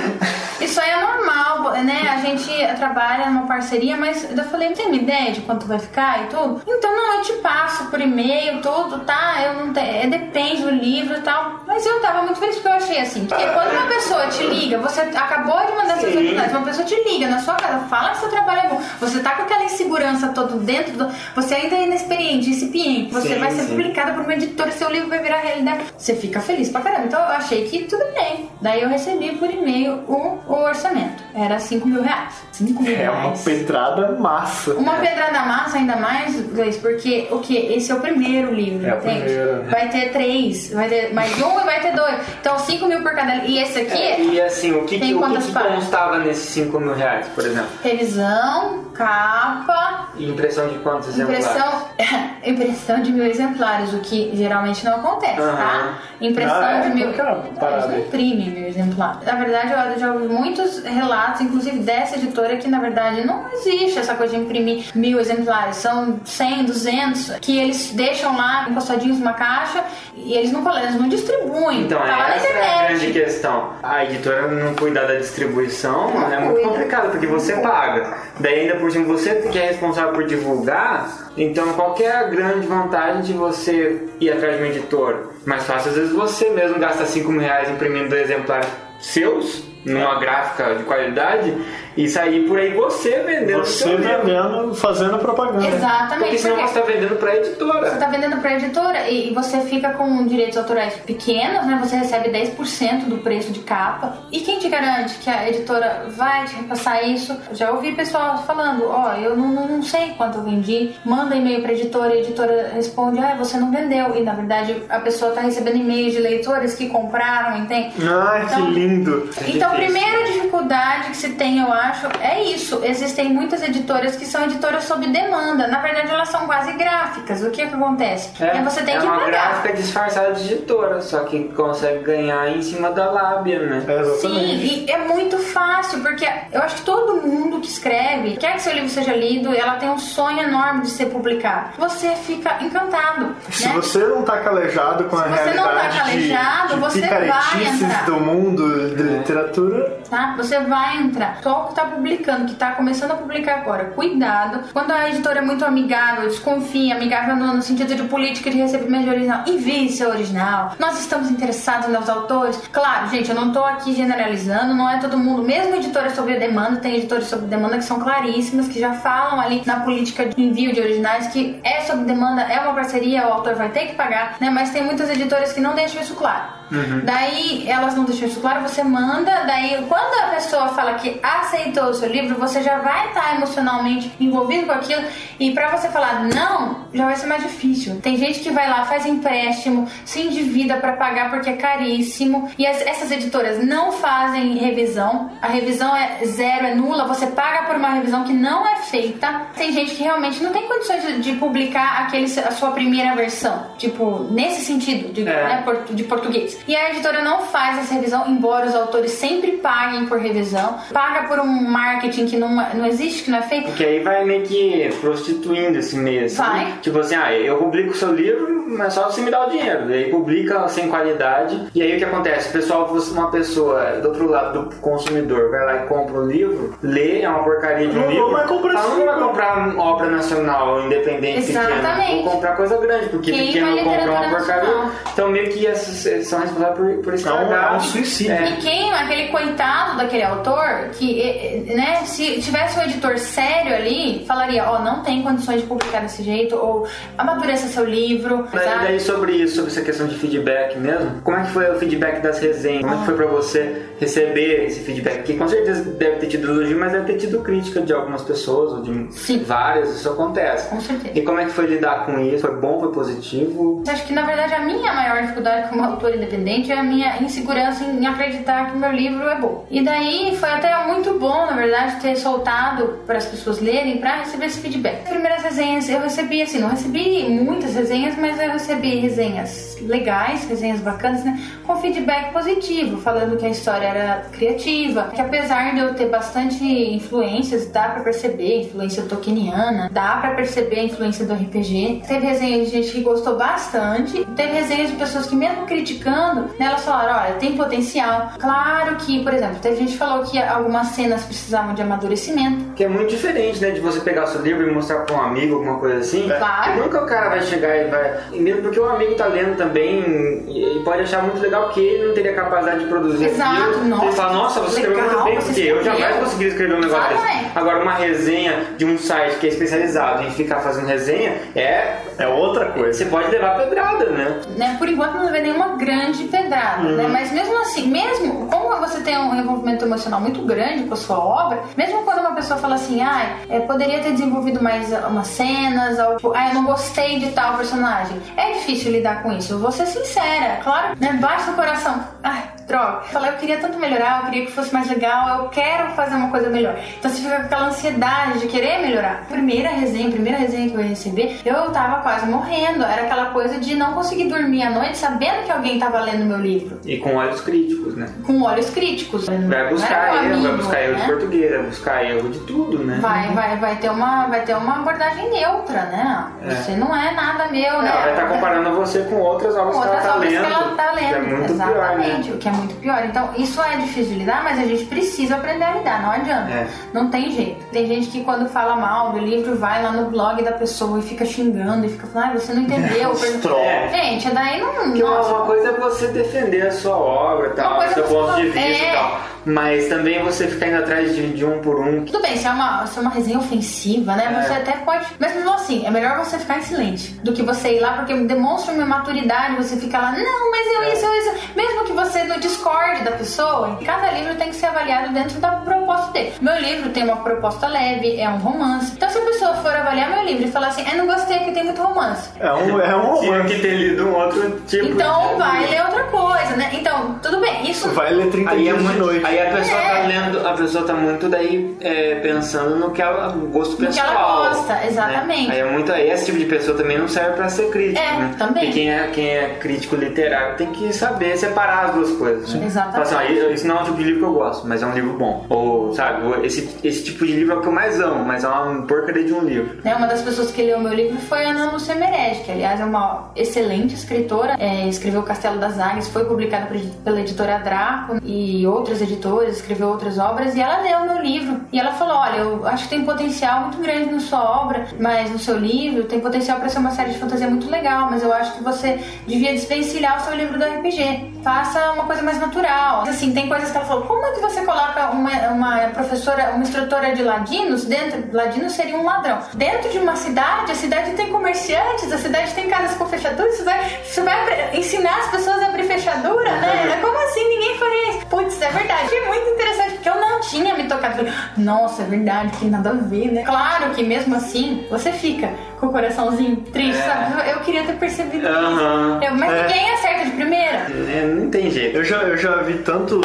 Isso aí é normal, né? A gente trabalha numa parceria, mas eu falei, não tem uma ideia de quanto vai ficar e tudo? Então não, eu te passo por e-mail, tudo, tá? Eu não é, Depende do livro e tal. Mas eu tava muito feliz porque eu achei assim. Porque quando uma pessoa te liga, você acabou de mandar seus originais, uma pessoa te liga na sua casa, fala que seu trabalho é bom, você tá com aquela insegurança todo dentro do. Você ainda é inexperiente, incipiente, você Sim, vai ser sim. publicada por uma editora, seu livro vai virar realidade. Você fica feliz pra caramba. Então eu achei que tudo bem. Daí eu recebi por e-mail o, o orçamento. Era 5 mil reais. 5 mil É uma pedrada massa. Uma pedrada massa ainda mais, Gleice, porque o que? Esse é o primeiro livro, É entende? primeiro. Vai ter três, vai ter mais um e vai ter dois. Então 5 mil por cada. E esse aqui É, e assim, o que, que, o que, que constava nesses 5 mil reais, por exemplo? revisão, capa, E impressão de quantos exemplares? impressão, impressão de mil exemplares, o que geralmente não acontece, Aham. tá? Impressão Ah, é? de mil. É não aí? imprimem mil exemplares. Na verdade, eu já ouvi muitos relatos, inclusive dessa editora, que na verdade não existe essa coisa de imprimir mil exemplares. São 100, 200, que eles deixam lá encostadinhos numa caixa e eles não coletam, eles não distribuem. Então, tá lá essa é a grande questão. A editora não cuidar da distribuição Não é muito cuida. complicado, porque você paga. Daí ainda por cima você que é responsável por divulgar, então qual que é a grande vantagem de você ir atrás de um editor? Mais fácil, às vezes você mesmo gasta 5 mil reais imprimindo exemplares seus, numa gráfica de qualidade, e sair por aí você vendendo Você vendendo, fazendo propaganda. Exatamente. Porque senão porque- você está vendendo para a editora. Você tá vendendo pra editora e você fica com direitos autorais pequenos, né? Você recebe 10% do preço de capa. E quem te garante que a editora vai te repassar isso? Já ouvi pessoal falando, ó, eu não, não, não sei quanto eu vendi. Manda e-mail pra editora e a editora responde, ah, você não vendeu. E na verdade a pessoa tá recebendo e-mails de leitores que compraram, entende? Que Então- lindo. Então, a difícil. primeira dificuldade que se tem, eu acho, é isso. Existem muitas editoras que são editoras sob demanda. Na verdade, elas são quase gráficas. O que, que acontece? É, É, você tem é que uma pagar. gráfica disfarçada de editora, só que consegue ganhar em cima da lábia, né? É. Sim, e é muito fácil, porque eu acho que todo mundo que escreve quer que seu livro seja lido ela tem um sonho enorme de ser publicado. Você fica encantado. Se né? você não tá calejado com a Se você não tá realidade de- calejado, de, você vai entrar. do mundo de literatura, tá? Você vai entrar. Só o que tá publicando, que tá começando a publicar agora. Cuidado. Quando a editora é muito amigável, desconfia, amigável no, no sentido de política de recebimento de original, envie seu original. Nós estamos interessados nos autores. Claro, gente, eu não tô aqui generalizando, não é todo mundo. Mesmo editoras sobre demanda, tem editores sobre demanda que são claríssimas, que já falam ali na política de envio de originais que é sob demanda, é uma parceria, o autor vai ter que pagar, né? Mas tem muitas editoras que não deixam isso claro. Daí elas não deixam isso claro, você manda, daí quando a pessoa fala que aceitou o seu livro, você já vai estar emocionalmente envolvido com aquilo e pra você falar não, já vai ser mais difícil. Tem gente que vai lá, faz empréstimo, se endivida pra pagar porque é caríssimo e as- essas editoras não fazem revisão. A revisão é zero, é nula, você paga por uma revisão que não é feita. Tem gente que realmente não tem condições de, de publicar aquele, a sua primeira versão, tipo, nesse sentido, de, É. né, de português. E a editora não faz essa revisão, embora os autores sempre paguem por revisão, paga por um marketing que não, não existe, que não é feito. Porque aí vai meio que prostituindo esse meio. Assim. Vai. Tipo assim, ah, eu publico o seu livro, mas só você me dá o dinheiro. Daí publica sem qualidade. E aí o que acontece? O pessoal, você- uma pessoa do outro lado do consumidor vai lá e compra o livro, lê, é uma porcaria de um Não livro. vai comprar Ela não vai comprar obra nacional independente Exatamente. pequena. Vou comprar coisa grande, porque Quem pequeno compra uma porcaria. nacional? Então meio que essas são responsáveis por, por estragar. É um suicídio. É. E quem, aquele coitado daquele autor, que, né, se tivesse um editor sério ali, falaria, ó, não tem condições de publicar desse jeito, ou amadureça seu livro, Mas sabe? daí sobre isso, sobre essa questão de feedback mesmo, como é que foi o feedback das resenhas? Como é que foi pra você receber esse feedback? Que com certeza deve ter tido elogio, mas deve ter tido crítica de algumas pessoas, ou de Sim. várias, isso acontece. Com certeza. E como é que foi lidar com isso? Foi bom, foi positivo? Acho que na verdade a minha maior dificuldade como autor independente é a minha insegurança em acreditar que meu livro é bom. E daí foi até muito bom, na verdade, ter soltado para as pessoas lerem para receber esse feedback. As primeiras resenhas eu recebi assim, não recebi muitas resenhas, mas eu recebi resenhas legais, resenhas bacanas, né? Com feedback positivo, falando que a história era criativa, que apesar de eu ter bastante influências, dá pra perceber influência tolkieniana, dá pra perceber a influência do RPG. Teve resenha de gente que gostou bastante, teve resenhas de pessoas que mesmo criticando, né, elas falaram, olha, tem potencial. Claro que, por exemplo, teve gente que falou que algumas cenas precisavam de amadurecimento. Que é muito diferente, né, de você pegar o seu livro e mostrar pra um amigo, alguma coisa assim. Claro. E nunca o cara vai chegar e vai. E mesmo porque o amigo tá lendo também e pode achar muito legal que ele não teria capacidade de produzir Exato, aquilo. nossa, ele fala, nossa, você escreveu legal, muito bem, porque eu jamais escreveu. conseguiria escrever um negócio Exatamente. desse. Agora, uma resenha de um site que é especializado em ficar fazendo resenha é. É outra coisa. Você pode levar pedrada, né? né, por enquanto não levei nenhuma grande pedrada, né? Mas mesmo assim, mesmo como você tem um envolvimento emocional muito grande com a sua obra, mesmo quando uma pessoa fala assim, ai, é, poderia ter desenvolvido mais umas cenas, ou tipo, ai, eu não gostei de tal personagem. É difícil lidar com isso, eu vou ser sincera, claro, né? Bate no coração. Ai, droga. Falar, eu queria tanto melhorar, eu queria que fosse mais legal, eu quero fazer uma coisa melhor. Então você fica com aquela ansiedade de querer melhorar. Primeira resenha, primeira resenha que eu ia receber, eu tava quase morrendo. Era aquela coisa de não conseguir dormir à noite sabendo que alguém tava lendo meu livro. E com olhos críticos, né? Com olhos críticos. Vai buscar erro, vai buscar erro de né? português, vai buscar erro de tudo, né? Vai, vai, vai ter uma, vai ter uma abordagem neutra, né? É. Você não é nada meu, né? Ela vai estar comparando você com outras obras com que ela tá obras lendo. que ela tá que é lendo. muito Exatamente, pior, né? o que é muito pior. Então, isso é difícil de lidar, mas a gente precisa aprender a lidar, não adianta. É. Não tem jeito. Tem gente que quando fala mal do livro, vai lá no blog da pessoa e fica xingando e fica falando, ah, você não entendeu. troll. É. Gente, daí não. Porque uma, nossa, uma coisa é você defender a sua obra e tal, seu é você ponto de vista é. e tal. Mas também você ficar indo atrás de, de um por um. Tudo bem, se é, uma, se é uma resenha ofensiva, né? É. Você até pode. Mas mesmo assim, é melhor você ficar em silêncio do que você ir lá, porque demonstra uma maturidade, você fica lá, não, mas eu É. isso, eu isso. Mesmo que você não discorde da pessoa, cada livro tem que ser avaliado dentro da proposta dele. Meu livro tem uma proposta leve, é um romance. Então se a pessoa for avaliar meu livro e falar assim, eu não gostei porque tem muito romance. É um, é um Tinha romance. que ter lido um outro tipo Então de... vai ler outra coisa, né? Então, tudo bem, isso. Vai ler 30 Aí, é muito, noite. aí a pessoa É. tá lendo, a pessoa tá muito daí é, pensando no que ela gosto No que pessoal. ela gosta, né? exatamente. Aí é muito aí esse tipo de pessoa também não serve pra ser crítico, É, né? também. Porque quem é, quem é crítico literário tem que saber separar as duas coisas. Né? Exatamente. Fala assim, ó, isso não é um tipo de livro que eu gosto, mas é um livro bom. Ou, sabe, esse, esse tipo de livro é o que eu mais amo, mas é uma porcaria de um livro. Né, uma das pessoas que leu meu livro foi a Ana Lúcia Merege, que aliás é uma excelente escritora, é, escreveu Castelo das Águias, foi publicada pela editora Draco e outras editoras, escreveu outras obras, e ela leu meu livro. E ela falou: Olha, eu acho que tem potencial muito grande na sua obra, mas no seu livro tem potencial para ser uma série de fantasia muito legal, mas eu acho que você devia desvencilhar o seu livro do RPG. Faça uma coisa mais natural. Assim, tem coisas que ela falou, como é que você coloca uma, uma professora, uma instrutora de ladinos dentro, ladinos seria um ladrão. Dentro de uma cidade, a cidade tem comerciantes, a cidade tem casas com fechaduras, você vai, você vai ensinar as pessoas a abrir fechadura, né? É como assim? Ninguém faria isso. Putz, é verdade. é muito interessante, porque eu não tinha me tocado. Nossa, é verdade, que nada a ver, né? Claro que mesmo assim, você fica com o coraçãozinho triste, é. sabe? Eu queria ter percebido uhum. isso. Eu, mas é. ninguém acerta de primeira. É, não tem jeito. Eu já eu já vi tanto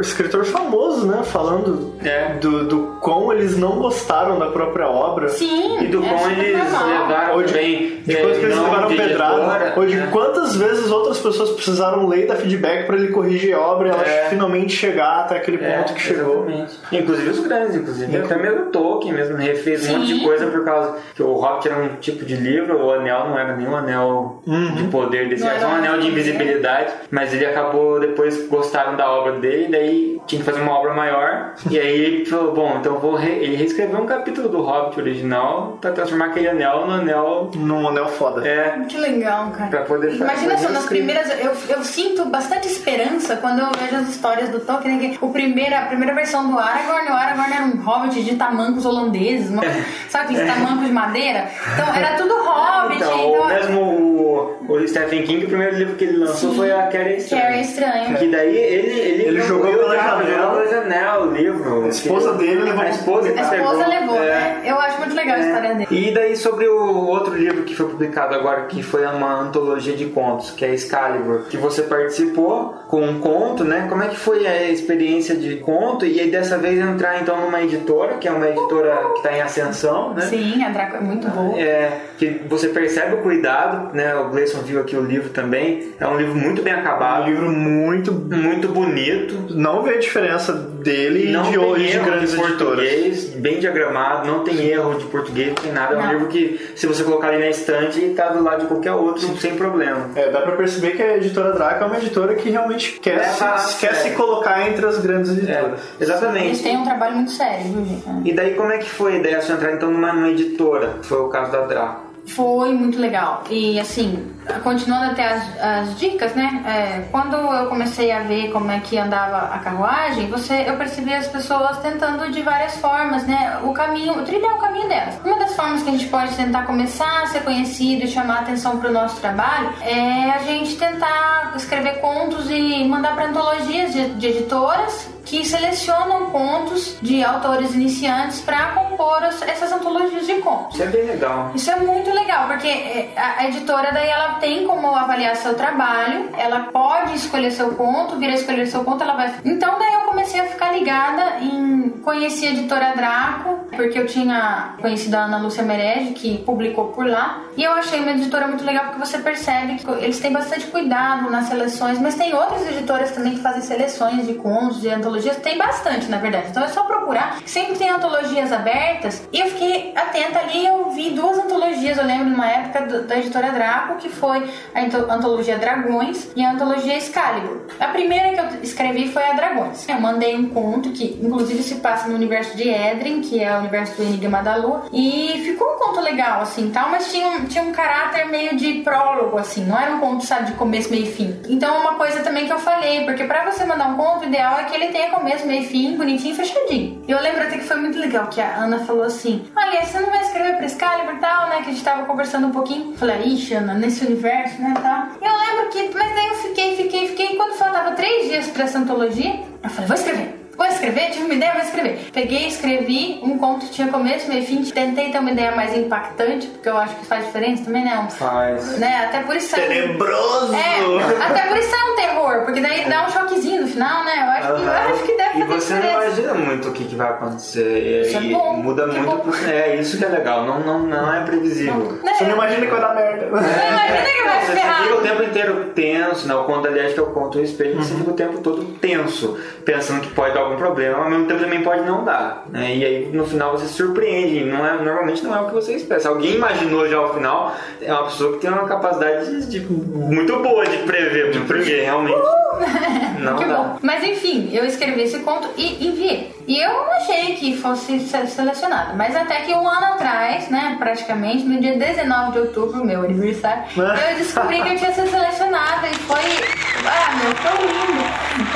escritor famoso, né, falando É. do, do quão eles não gostaram da própria obra. Sim. E do é super eles normal. levaram Ou de, também. de é, quanto que eles levaram pedrada, ou de né? quantas vezes outras pessoas precisaram ler da feedback pra ele corrigir a obra e ela É. finalmente chegar até aquele É, ponto que chegou. exatamente. Inclusive os grandes, inclusive. Até mesmo o Tolkien mesmo refez um monte de Sim. coisa por causa que o Hobbit era um tipo de livro, o anel não era nenhum anel de poder desse, Não era um anel de invisibilidade, mas ele acabou depois gostaram da obra dele, daí tinha que fazer uma obra maior, e aí ele falou, bom, então eu vou re... ele reescreveu um capítulo do Hobbit original pra transformar aquele anel no anel Num anel foda. é, Que legal, cara. Pra poder fazer- Imagina só, nas primeiras. Eu, eu sinto bastante esperança quando eu vejo as histórias do Tolkien. Né? que O primeira, a primeira versão do Aragorn, o Aragorn era um hobbit de tamancos holandeses, uma- sabe aqueles tamancos de madeira? Então era tudo hobbit. Então, Então, o mesmo o, o Stephen King, o primeiro livro que ele lançou Sim. foi a Carrie Estranha. Carrie Estranha. Que daí ele... Ele, Ele jogou pela janela. Pela janela o livro. A esposa dele levou- A esposa, que a esposa levou, É. né? Eu acho muito legal a história dele. E daí sobre o outro livro que foi publicado agora, que foi uma antologia de contos, que é Excalibur, que você participou com um conto, né? Como é que foi a experiência de conto? E aí dessa vez entrar então numa editora, que é uma editora que está em ascensão, né? Sim, a Draco é muito boa. É, que você percebe o cuidado, né? O Gleison viu aqui o livro também. É um livro muito bem Um acabado, livro muito. muito bonito. Não vê a diferença dele Não e de hoje de grandes de português, bem diagramado, não tem erro de português, não tem nada. É um Não. livro que, se você colocar ali na estante, tá do lado de qualquer outro, sem problema. É, dá pra perceber que a editora Draco é uma editora que realmente quer, a se, quer se colocar entre as grandes É, editoras. Eles exatamente. têm um trabalho muito sério, viu, gente? E daí, como é que foi a ideia de você entrar então numa, numa editora? Foi o caso da Draco. Foi muito legal. E assim, continuando até as, as dicas, né? É, quando eu comecei a ver como é que andava a carruagem, você, eu percebi as pessoas tentando de várias formas, né? O caminho, trilhar o caminho delas. Uma das formas que a gente pode tentar começar a ser conhecido e chamar atenção para o nosso trabalho é a gente tentar escrever contos e mandar para antologias de, de editoras que selecionam contos de autores iniciantes para compor as- essas antologias de contos. Isso é bem legal. Isso é muito legal, porque é, a a editora daí ela tem como avaliar seu trabalho, ela pode escolher seu conto, vir a escolher seu conto, ela vai. Então daí eu comecei a ficar ligada em conhecer a editora Draco, porque eu tinha conhecido a Ana Lúcia Merege, que publicou por lá, e eu achei uma editora muito legal porque você percebe que eles têm bastante cuidado nas seleções, mas tem outras editoras também que fazem seleções de contos, de antologias, tem bastante na verdade. Então é só procurar, sempre tem antologias abertas, e eu fiquei atenta ali, eu vi duas antologias, eu lembro numa época do- da editora Draco, que foi a anto- antologia Dragões e a antologia Excalibur. A primeira que eu escrevi foi a Dragões. Eu mandei um conto que, inclusive, se passa no universo de Edrin, que é o universo do Enigma da Lua, e ficou um conto legal, assim, tal, mas tinha um, tinha um caráter meio de prólogo, assim, não era um conto, sabe, de começo, meio e fim. Então, uma coisa também que eu falei, porque pra você mandar um conto, o ideal é que ele tenha começo, meio e fim, bonitinho, fechadinho. E eu lembro até que foi muito legal, que a Ana falou assim, olha, você não vai escrever pra Excalibur e tal, né, que a gente tava conversando um pouquinho. Eu falei, ixi, Ana, nesse universo, né, tal. E eu lembro que, mas daí eu fiquei, fiquei, fiquei, quando faltava três dias pra essa antologia, eu falei, vou escrever. Vou escrever, tive uma ideia, vou escrever. Peguei, escrevi um conto que tinha começo, meio e fim. Tentei ter uma ideia mais impactante, porque eu acho que faz diferença também, né? Um- Faz. né? Até por isso Tenebroso! É, até por isso é um terror, porque daí dá um choquezinho no final, né? Eu acho que, eu acho que deve E fazer você não diferença. imagina muito o que, que vai acontecer. Isso é e bom, muda que muito. bom. pro- É isso que é legal. Não, não, não é previsível. Né? Você não imagina que vai dar merda. Não imagina que vai Você ferrar. fica o tempo inteiro tenso, né? O conto, aliás, que é o conto o espelho, você Uhum. fica o tempo todo tenso, pensando que pode dar algum problema, ao mesmo tempo também pode não dar. Né? E aí no final você se surpreende. Não é, normalmente não é o que você espera. Se alguém imaginou já o final, é uma pessoa que tem uma capacidade de, de- muito boa de prever, de prever, realmente. Não Que dá. bom. Mas enfim, eu escrevi esse conto e enviei. E eu não achei que fosse selecionado. Mas até que um ano atrás, né, praticamente, no dia 19 de outubro, meu aniversário, eu descobri que eu tinha sido selecionada e foi. Ah, meu, foi lindo.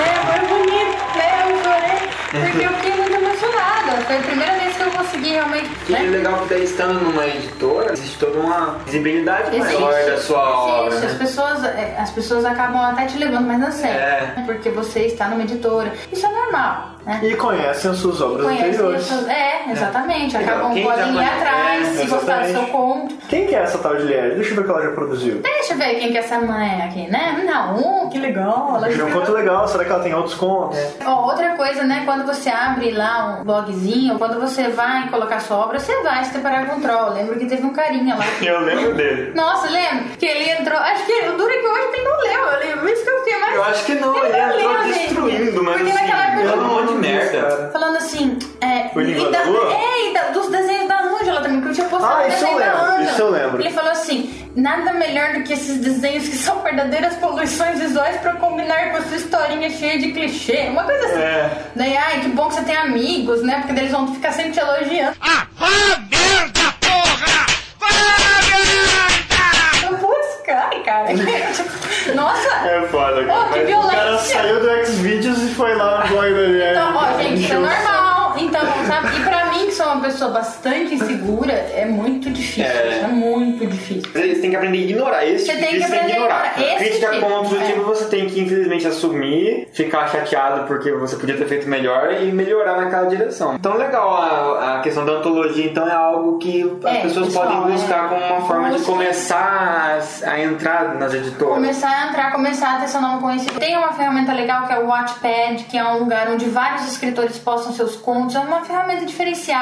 É, foi bonito, né? Eu chorei. Porque eu fiquei muito emocionada. Foi a primeira vez que eu consegui realmente. Que né? legal que daí estando numa editora, existe toda uma visibilidade Existe, maior da sua obra. existe. As Né? pessoas, é, as pessoas acabam até te levando mais a sério. É. Porque você está numa editora. Isso é normal. Né? E conhecem as suas obras Conhecem anteriores. essas- É, exatamente. Legal. Acabam Quem já podem ir atrás, é, se gostar do seu conto. Quem que é essa tal de Liege? Deixa eu ver o que ela já produziu. Deixa eu ver quem que é essa mãe aqui, né? Não, que legal. Ela Achei um conto legal, será que ela tem outros contos? Ó, outra coisa, né? Quando você abre lá um blogzinho, quando você vai colocar sua obra, você vai se deparar com um troll. Lembro que teve um carinha lá. Eu lembro dele. Nossa, lembra? Que ele entrou. Acho que o duro é que hoje ele não leu. Eu lembro. Isso que eu fiquei mais. Eu acho que não, ele não entrou leu, gente. destruindo, mas Porque assim, naquela época de merda. Falando assim, é. Língua e da- é, e da- dos desenhos da Ângela também, porque eu tinha postado Ah, isso eu desenho da lembro, Ângela. isso eu lembro. Ele falou assim: nada melhor do que esses desenhos que são verdadeiras poluições visuais pra combinar com a sua historinha cheia de clichê. Uma coisa assim. É. Daí, ai, que bom que você tem amigos, né? Porque daí eles vão ficar sempre te elogiando. Ah, vá merda, porra! Vá merda! Eu, Putz, cara, cara. Nossa! É foda, cara. Oh, que Mas O cara violência. saiu do Xvideos e foi lá no blog da. Então, ó, gente, isso é normal. Então, sabe? E pra que sou uma pessoa bastante insegura, é muito difícil. É. É, muito difícil. Você tem que aprender a ignorar. Esse Você tipo tem que você tem que aprender a ignorar. ignorar. Esse Crítica tipo, construtiva é. você tem que, infelizmente, assumir, ficar chateado porque você podia ter feito melhor e melhorar naquela direção. Então, legal, a, a questão da antologia, então, é algo que as É, pessoas pessoal, podem buscar é. como uma forma de começar a, a entrar nas editoras. Começar a entrar, começar a ter seu nome conhecido. Tem uma ferramenta legal que é o Wattpad, que é um lugar onde vários escritores postam seus contos. É uma ferramenta diferenciada.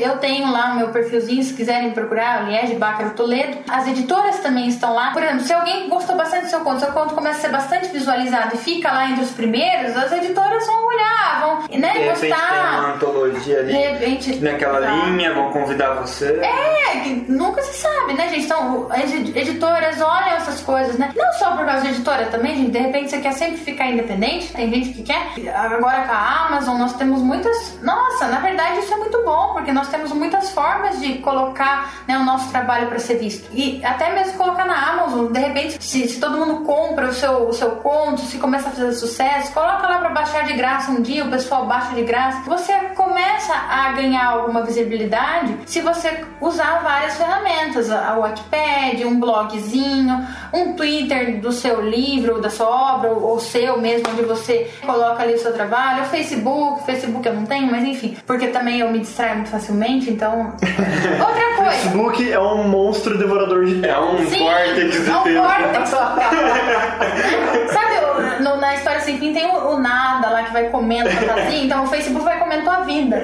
Eu tenho lá o meu perfilzinho, se quiserem procurar, Liege Bácaro Toledo. As editoras também estão lá. Por exemplo, se alguém gostou bastante do seu conto, seu conto começa a ser bastante visualizado e fica lá entre os primeiros, as editoras vão olhar, vão né, De repente tem uma gostar. antologia ali De repente- naquela Tá. linha, vão convidar você. É, nunca se sabe, né, gente? Então, as ed- editoras olham essas coisas, né? Não só por causa de editora também, gente. De repente você quer sempre ficar independente, tem gente que quer. Agora com a Amazon nós temos muitas. Nossa, na verdade isso é muito bom, porque nós temos muitas formas de colocar né, o nosso trabalho para ser visto. E até mesmo colocar na Amazon, de repente, se, se todo mundo compra o seu, o seu conto, se começa a fazer sucesso, coloca lá para baixar de graça um dia, o pessoal baixa de graça. Você começa a ganhar alguma visibilidade se você usar várias ferramentas, a Wattpad, um blogzinho, um Twitter do seu livro, da sua obra, ou seu mesmo, onde você coloca ali o seu trabalho, o Facebook, Facebook eu não tenho, mas enfim, porque também eu me distraio muito facilmente, então. Outra coisa. Facebook é um monstro devorador de É um Sim, córtex de é um tempo. córtex. Sabe, no- na história sem fim tem o, o nada lá que vai comendo a vazia, então o Facebook vai comendo tua vida,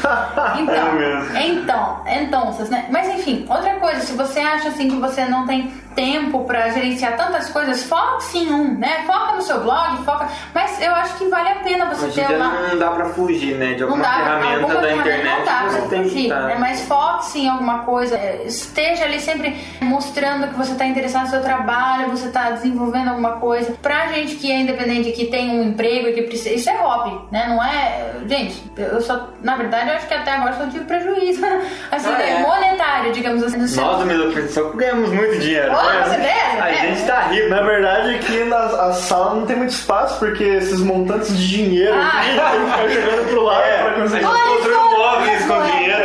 sabe? Então, É mesmo. então, então, né? Mas enfim, outra coisa, se você acha assim que você não tem tempo pra gerenciar tantas coisas, foca em um, né? Foca no seu blog, foca. Mas eu acho que vale a pena você Hoje ter uma. não dá pra fugir, né? De alguma dá, ferramenta alguma da internet não dá pra tem que fugir, estar. né? Mas foque-se em alguma coisa, é, esteja ali sempre mostrando que você está interessado no seu trabalho, você está desenvolvendo alguma coisa. Pra gente que é independente, que tem um emprego e que precisa. Isso é hobby, né? Não é. Gente, eu só. Na verdade, eu acho que até agora só tive prejuízo. Assim, Ah, é? monetário, digamos assim. Nós do Melo só ganhamos muito dinheiro. Né? você? A É. gente tá rico. Na verdade, aqui na a sala não tem muito espaço, porque esses montantes de dinheiro Ah. aqui, tem que ficar jogando pro lado É, pra conseguir. Olha móveis com é. dinheiro.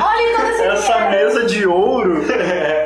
Olha todo esse Essa dinheiro. mesa de ouro. que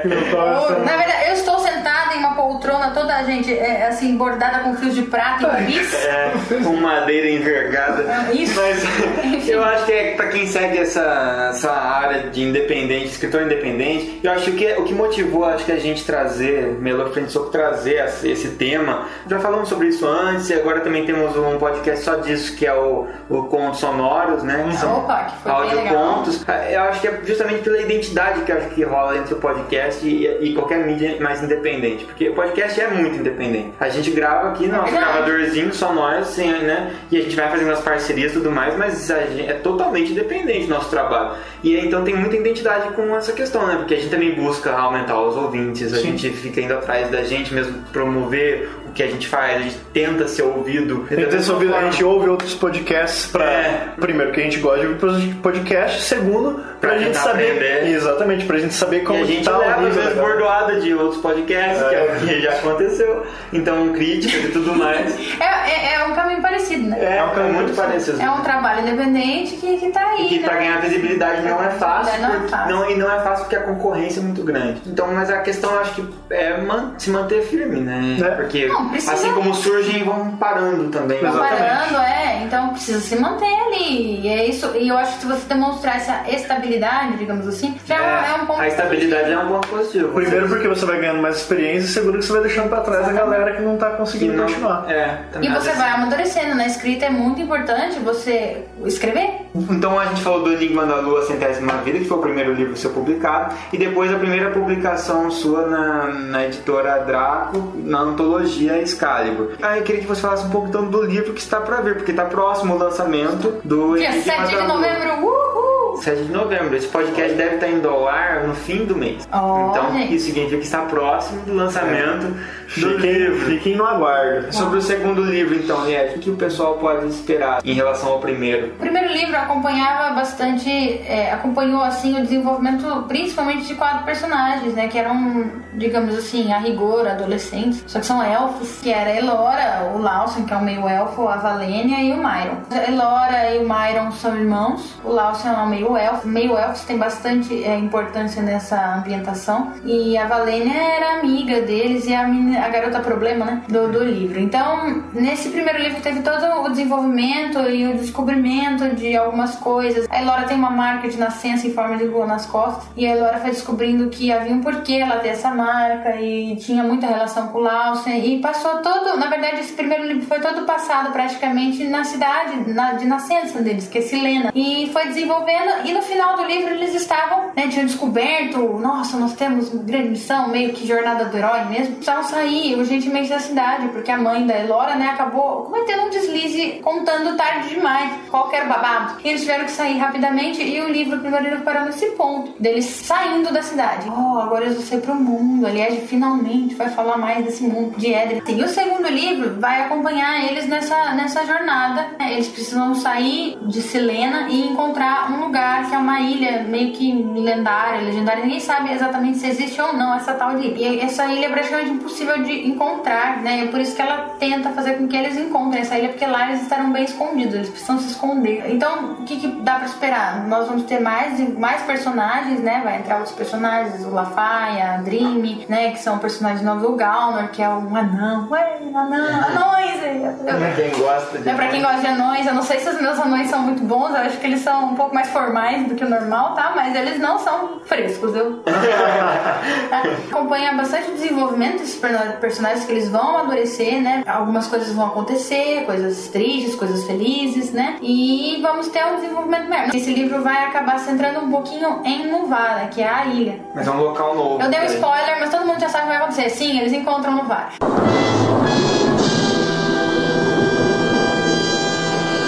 eu tava Oh, pensando. Na verdade, eu estou sentada em uma poltrona toda, gente, é, assim, bordada com fios de prata e bis. É, com madeira envergada. Isso. Mas eu acho que é pra quem segue essa, essa área de independente, escritor independente, eu acho que o que motivou acho que a gente trazer, Melo Frente Soco trazer esse, tema, já falamos sobre isso antes e agora também temos um podcast só disso, que é o, o Contos Sonoros, né? Que são Opa, que foi bem legal. audiocontos. Eu acho que é justamente pela identidade que acho que rola entre o podcast e, e qualquer mídia mais independente. Porque o podcast é muito independente. A gente grava aqui no nosso gravadorzinho, só nós, sem, né? E a gente vai fazendo as parcerias e tudo mais, mas a gente é totalmente independente do nosso trabalho. E então tem muita identidade com essa questão, né? Porque a gente também busca aumentar os ouvintes, a gente fica indo atrás da gente mesmo, promover que a gente faz, a gente tenta ser ouvido. Que ter ouvido, a gente ouve outros podcasts pra. É. Primeiro, que a gente gosta de ouvir podcast. Segundo, pra, Pra gente saber. aprender. Exatamente, pra gente saber como e a gente tá o leva às nível vezes da- bordoada de outros podcasts, que é o que já aconteceu. Então, críticas e tudo mais. É, é, é um caminho parecido, né? É, é muito parecido. É um trabalho independente que, que tá aí. E que né? pra ganhar visibilidade não é fácil, Não é fácil. não- e não é fácil porque a concorrência é muito grande. Então, mas a questão eu acho que é man- se manter firme, né? É. Porque Não, precisa- assim como surgem, vão parando também. Exatamente. parando, é. Então precisa se manter ali. E é isso. E eu acho que se você demonstrar essa estabilidade, digamos assim, já é, um ponto. a estabilidade é um ponto positivo. Primeiro porque você vai ganhando mais experiência e segundo que você vai deixando pra trás a galera que não tá conseguindo não, continuar. é, E você vezes- vai amadurecendo. Na escrita é muito importante você escrever. Então a gente falou do Enigma da Lua Centésima Vida, que foi o primeiro livro a ser publicado, e depois a primeira publicação sua na, na editora Draco, na antologia Excalibur. Aí eu queria que você falasse um pouco então do livro que está para vir, porque está próximo o lançamento do Dia Enigma 7 de novembro, uhul! 7 de novembro. Esse podcast deve estar indo ao ar no fim do mês. Ó, então gente. isso significa que está próximo do lançamento do livro. fiquem no aguardo. Sobre o segundo livro, então, Liette, o que o pessoal pode esperar em relação ao primeiro? O primeiro livro acompanhava bastante, é, acompanhou assim o desenvolvimento principalmente de quatro personagens, né, que eram, digamos assim, a rigor, adolescentes, só que são elfos, que era a Elora, o Lawson, que é um meio elfo, a Valênia e o Myron. A Elora e o Myron são irmãos, o Lawson é um meio elfo, meio elfos tem bastante é, importância nessa ambientação, e a Valênia era amiga deles e a, menina- a garota problema, né, do, do livro. Então, nesse primeiro livro teve todo o desenvolvimento e o descobrimento de algumas coisas. A Elora tem uma marca de nascença em forma de lua nas costas e a Elora foi descobrindo que havia um porquê ela ter essa marca e tinha muita relação com o Lawson e passou todo, na verdade esse primeiro livro foi todo passado praticamente na cidade na- de nascença deles, que é Silena. E foi desenvolvendo e no final do livro eles estavam, né, tinham descoberto, nossa, nós temos grande missão, meio que jornada do herói mesmo. Precisavam sair urgentemente da cidade, porque a mãe da Elora, né, acabou cometendo um deslize contando tarde demais qual que era o babado. E eles tiveram que sair rapidamente e o livro, primeiro parou nesse ponto, deles saindo da cidade. Oh, agora eles vão sair pro mundo. Aliás, finalmente vai falar mais desse mundo de Éder. E o segundo livro vai acompanhar eles nessa, nessa jornada. Eles precisam sair de Silena e encontrar um lugar que é uma ilha meio que lendária, legendária. Ninguém sabe exatamente se existe ou não essa tal de ilha. E essa ilha é praticamente impossível de encontrar, né? É por isso que ela tenta fazer com que eles encontrem essa ilha, porque lá eles estarão bem escondidos, eles precisam se esconder. Então, o que, que dá pra esperar? Nós vamos ter mais, mais personagens, né? Vai entrar outros personagens, o Lafay, a Dream, né? Que são personagens novos, o Galnor, que é um anão. Ué, anão, anões! Pra quem gosta de. É pra quem gosta de anões, eu não sei se os meus anões são muito bons, eu acho que eles são um pouco mais formais do que o normal, tá? Mas eles não são frescos, eu. Acompanha bastante o desenvolvimento desses per- personagens que eles vão amadurecer, né? Algumas coisas vão acontecer, coisas tristes, coisas felizes, né? E vamos ter um desenvolvimento maior. Esse livro vai acabar centrando um pouquinho em Nuvara, que é a ilha. Mas é um local novo. Eu dei um né? spoiler, mas todo mundo já sabe o que vai acontecer. Sim, eles encontram Nuvara.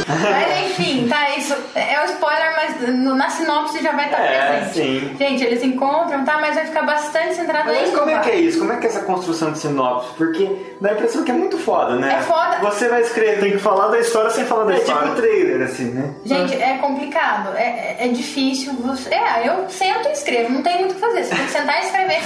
Mas enfim, tá, isso é o spoiler, mas no- na sinopse já vai estar É, presente. sim. Gente, eles encontram, tá, mas vai ficar bastante centrado Mas aí. como é que é isso? Como é que é essa construção de sinopse? Porque dá a impressão que é muito foda, né? É foda. Você vai escrever. Tem que falar da história sem falar da É história. tipo trailer, assim, né? Gente, é complicado, é, é- é difícil. Você... É, eu sento e escrevo, não tem muito o que fazer. Você tem que sentar e escrever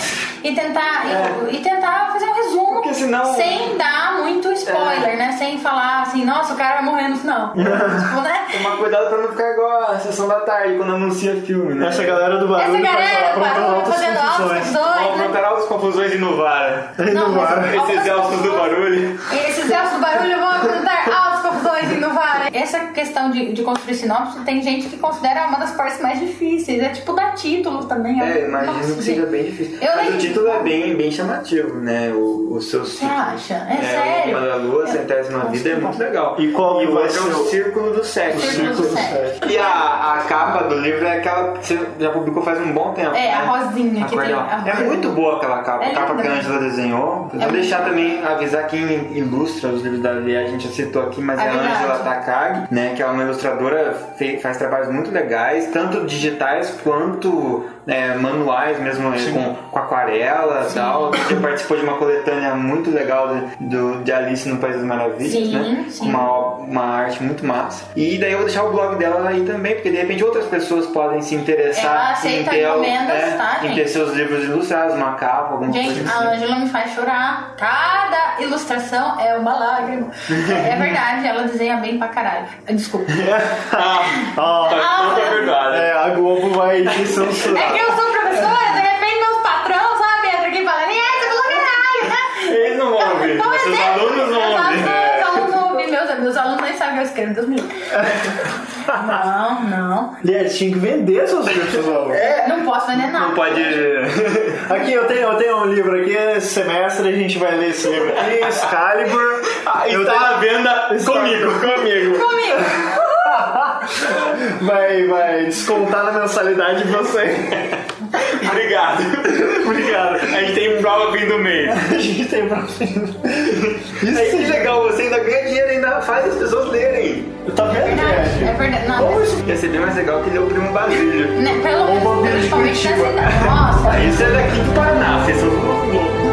e tentar, e, e tentar fazer um resumo É. Porque senão- sem dar muito spoiler, né? Sem falar assim, nossa, o cara vai morrer no final. tipo, né? Tomar cuidado pra não ficar igual a sessão da tarde quando anuncia filme, né? Essa galera do barulho Essa galera do apronta barulho altas fazendo confusões. confusões, Vão né? aprontar altas confusões não mas- vai. Esses elfos do barulho. Esses elfos do barulho vão apresentar altas confusões e inovar. Essa questão de, de construir sinopse tem gente que considera uma das partes mais difíceis. É tipo dar título também. É, imagino Nossa, que seja bem difícil. Eu Mas o título é bem, bem chamativo, né? O, o seu ciclo. acha? É o sério? Da Lua, É. Centésima Vida é muito legal. E qual e vai é ser o Círculo do Sexo. Círculo do Sexo. E a, a capa do livro é aquela que você já publicou faz um bom tempo. É, né? a rosinha que tem. A É muito boa aquela capa, É a capa que a Angela desenhou. Vou É deixar também, avisar quem ilustra os livros da Lê, a gente já citou aqui, mas É é, a verdade. Angela Takagi, né? Que é uma ilustradora, faz trabalhos muito legais, tanto digitais quanto é, manuais mesmo, é, com, com aquarela e tal. Você participou de uma coletânea muito legal de, do, de Alice no País das Maravilhas, Sim, né? sim. Uma, uma arte muito massa. E daí eu vou deixar o blog dela aí também, porque de repente outras pessoas podem se interessar em aceita ter, encomendas, é, tá, em ter seus livros ilustrados, uma capa, alguma Gente, coisa a assim. Ângela me faz chorar. Cada ilustração é uma lágrima. É, é verdade, ela desenha bem pra caralho. Desculpa. Ó, Tá toda perdoada. é, a Globo vai te censurar. É que eu sou professora, de repente meus patrões, sabe, entra aqui e fala, você falou caralho. Eles não vão ouvir, Então, mas seus é, alunos vão ouvir. alunos- Meus alunos vão ouvir, meus, meus alunos nem sabem que eu escrevo, Deus me livre. Não, não. Aliás, tinha que vender seus livros, alunos. Não posso vender nada. Não pode. Aqui, eu tenho, eu tenho um livro aqui, esse semestre a gente vai ler esse livro aqui, Excalibur. eu Está à venda comigo. Comigo. Comigo. Vai, vai descontar na mensalidade de você. Obrigado. Obrigado. A gente tem prova fim do mês. A gente tem pra Aí que legal, você ainda ganha dinheiro e ainda faz as pessoas lerem. Tá vendo, Verdade, é verdade. Não, Como isso? Ia ser bem mais legal que ler o Primo Basílio. né, pelo Um menos, principalmente nessa. Nossa. Isso é daqui do Paraná, vocês são loucos.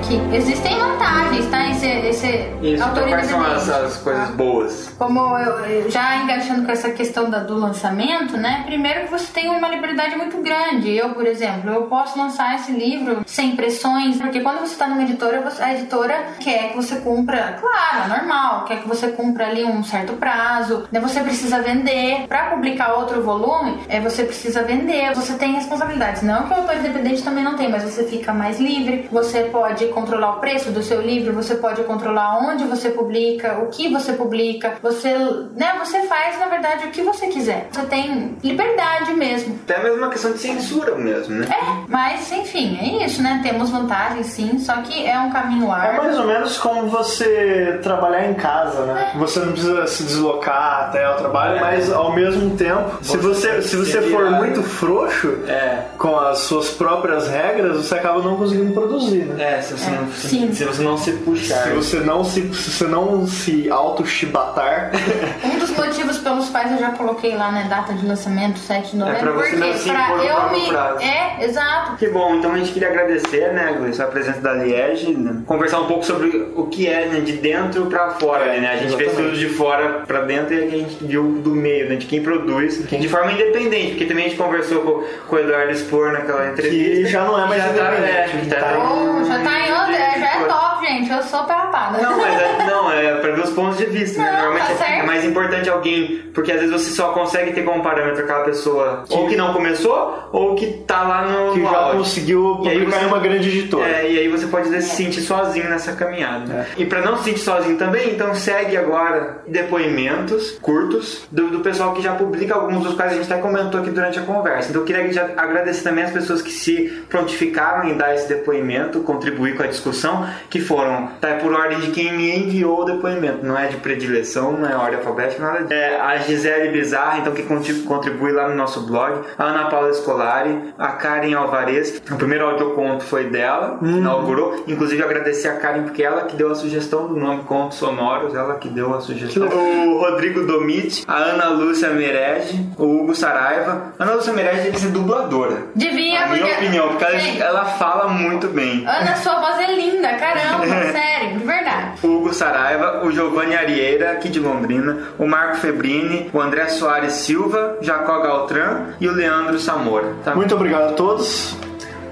Que existem vantagens, tá? Esse, esse Isso, então quais são as, as coisas tá? boas? Como eu, eu- já enganchando com essa questão da- do lançamento, né? Primeiro que você tem uma liberdade muito grande. Eu, por exemplo, eu posso lançar esse livro sem pressões, porque quando você está numa editora, a editora quer que você cumpra, claro, é normal, quer que você cumpra ali um certo prazo, né? Você precisa vender. Para publicar outro volume, é, você precisa vender, você tem responsabilidades. Não que o autor independente também não tem, mas você fica mais livre, você pode controlar o preço do seu livro, você pode controlar onde você publica, o que você publica, você, né, você faz na verdade o que você quiser. Você tem liberdade mesmo. Até mesmo uma questão de censura mesmo, né? É, mas enfim, é isso, né? Temos vantagens sim, só que é um caminho É árduo. mais ou menos como você trabalhar em casa, né? Você não precisa se deslocar até o trabalho, mas ao mesmo tempo, se você, se você se for virar. muito frouxo É. com as suas próprias regras, você acaba não conseguindo produzir, né? É, se você, não, sim. se você não se puxar. Se você não se, se você não se auto-chibatar, Um dos motivos pelos quais eu já coloquei lá, né, data de lançamento, 7 de novembro, É pra você porque não se pra eu me. prazo. É, exato. Que bom, então a gente queria agradecer, né, Gleice, a presença da Liege, né? conversar um pouco sobre o que é né, de dentro pra fora, É, né? A gente fez exatamente. tudo de fora pra dentro e a gente viu do meio, né, de quem produz, de forma independente, porque também a gente conversou com, com o Eduardo Spor naquela entrevista. Que já não é mais já tá, é, independente. já tá, tá Oh, já tá em outra, já é top, gente. Eu sou perrapada. Não, mas é, não, é pra ver os pontos de vista, né? Não, Normalmente tá é- é certo. mais importante alguém, porque às vezes você só consegue ter como parâmetro aquela pessoa ou que não começou, ou que tá lá no, que já conseguiu E aí publicar você- em uma grande editora. É, e aí você pode vezes, se sentir sozinho nessa caminhada. E pra não se sentir sozinho também, então segue agora depoimentos curtos do, do pessoal que já publica, alguns dos quais a gente até comentou aqui durante a conversa. Então eu queria já agradecer também as pessoas que se prontificaram em dar esse depoimento, contribuir com a discussão, que foram, tá, é por ordem de quem me enviou o depoimento, não é de predileção, não é ordem alfabética, nada disso. É a Gisele Bizarra, então que contribui lá no nosso blog, a Ana Paula Scolari, a Karen Alvarez, o primeiro audioconto foi dela, inaugurou, inclusive agradecer a Karen porque ela que deu a sugestão do nome Contos Sonoros, ela que deu a sugestão. O Rodrigo Domit, a Ana Lúcia Merege, o Hugo Saraiva. A Ana Lúcia Merege deve ser dubladora. Devia, minha porque- opinião, porque ela, Gente, ela fala muito bem. Ana, sua voz é linda, caramba, sério, de verdade. O Hugo Saraiva, o Giovanni Arieira, aqui de Londrina, o Marco Febrini, o André Soares Silva, Jacó Galtran e o Leandro Samora. Tá? Muito obrigado a todos.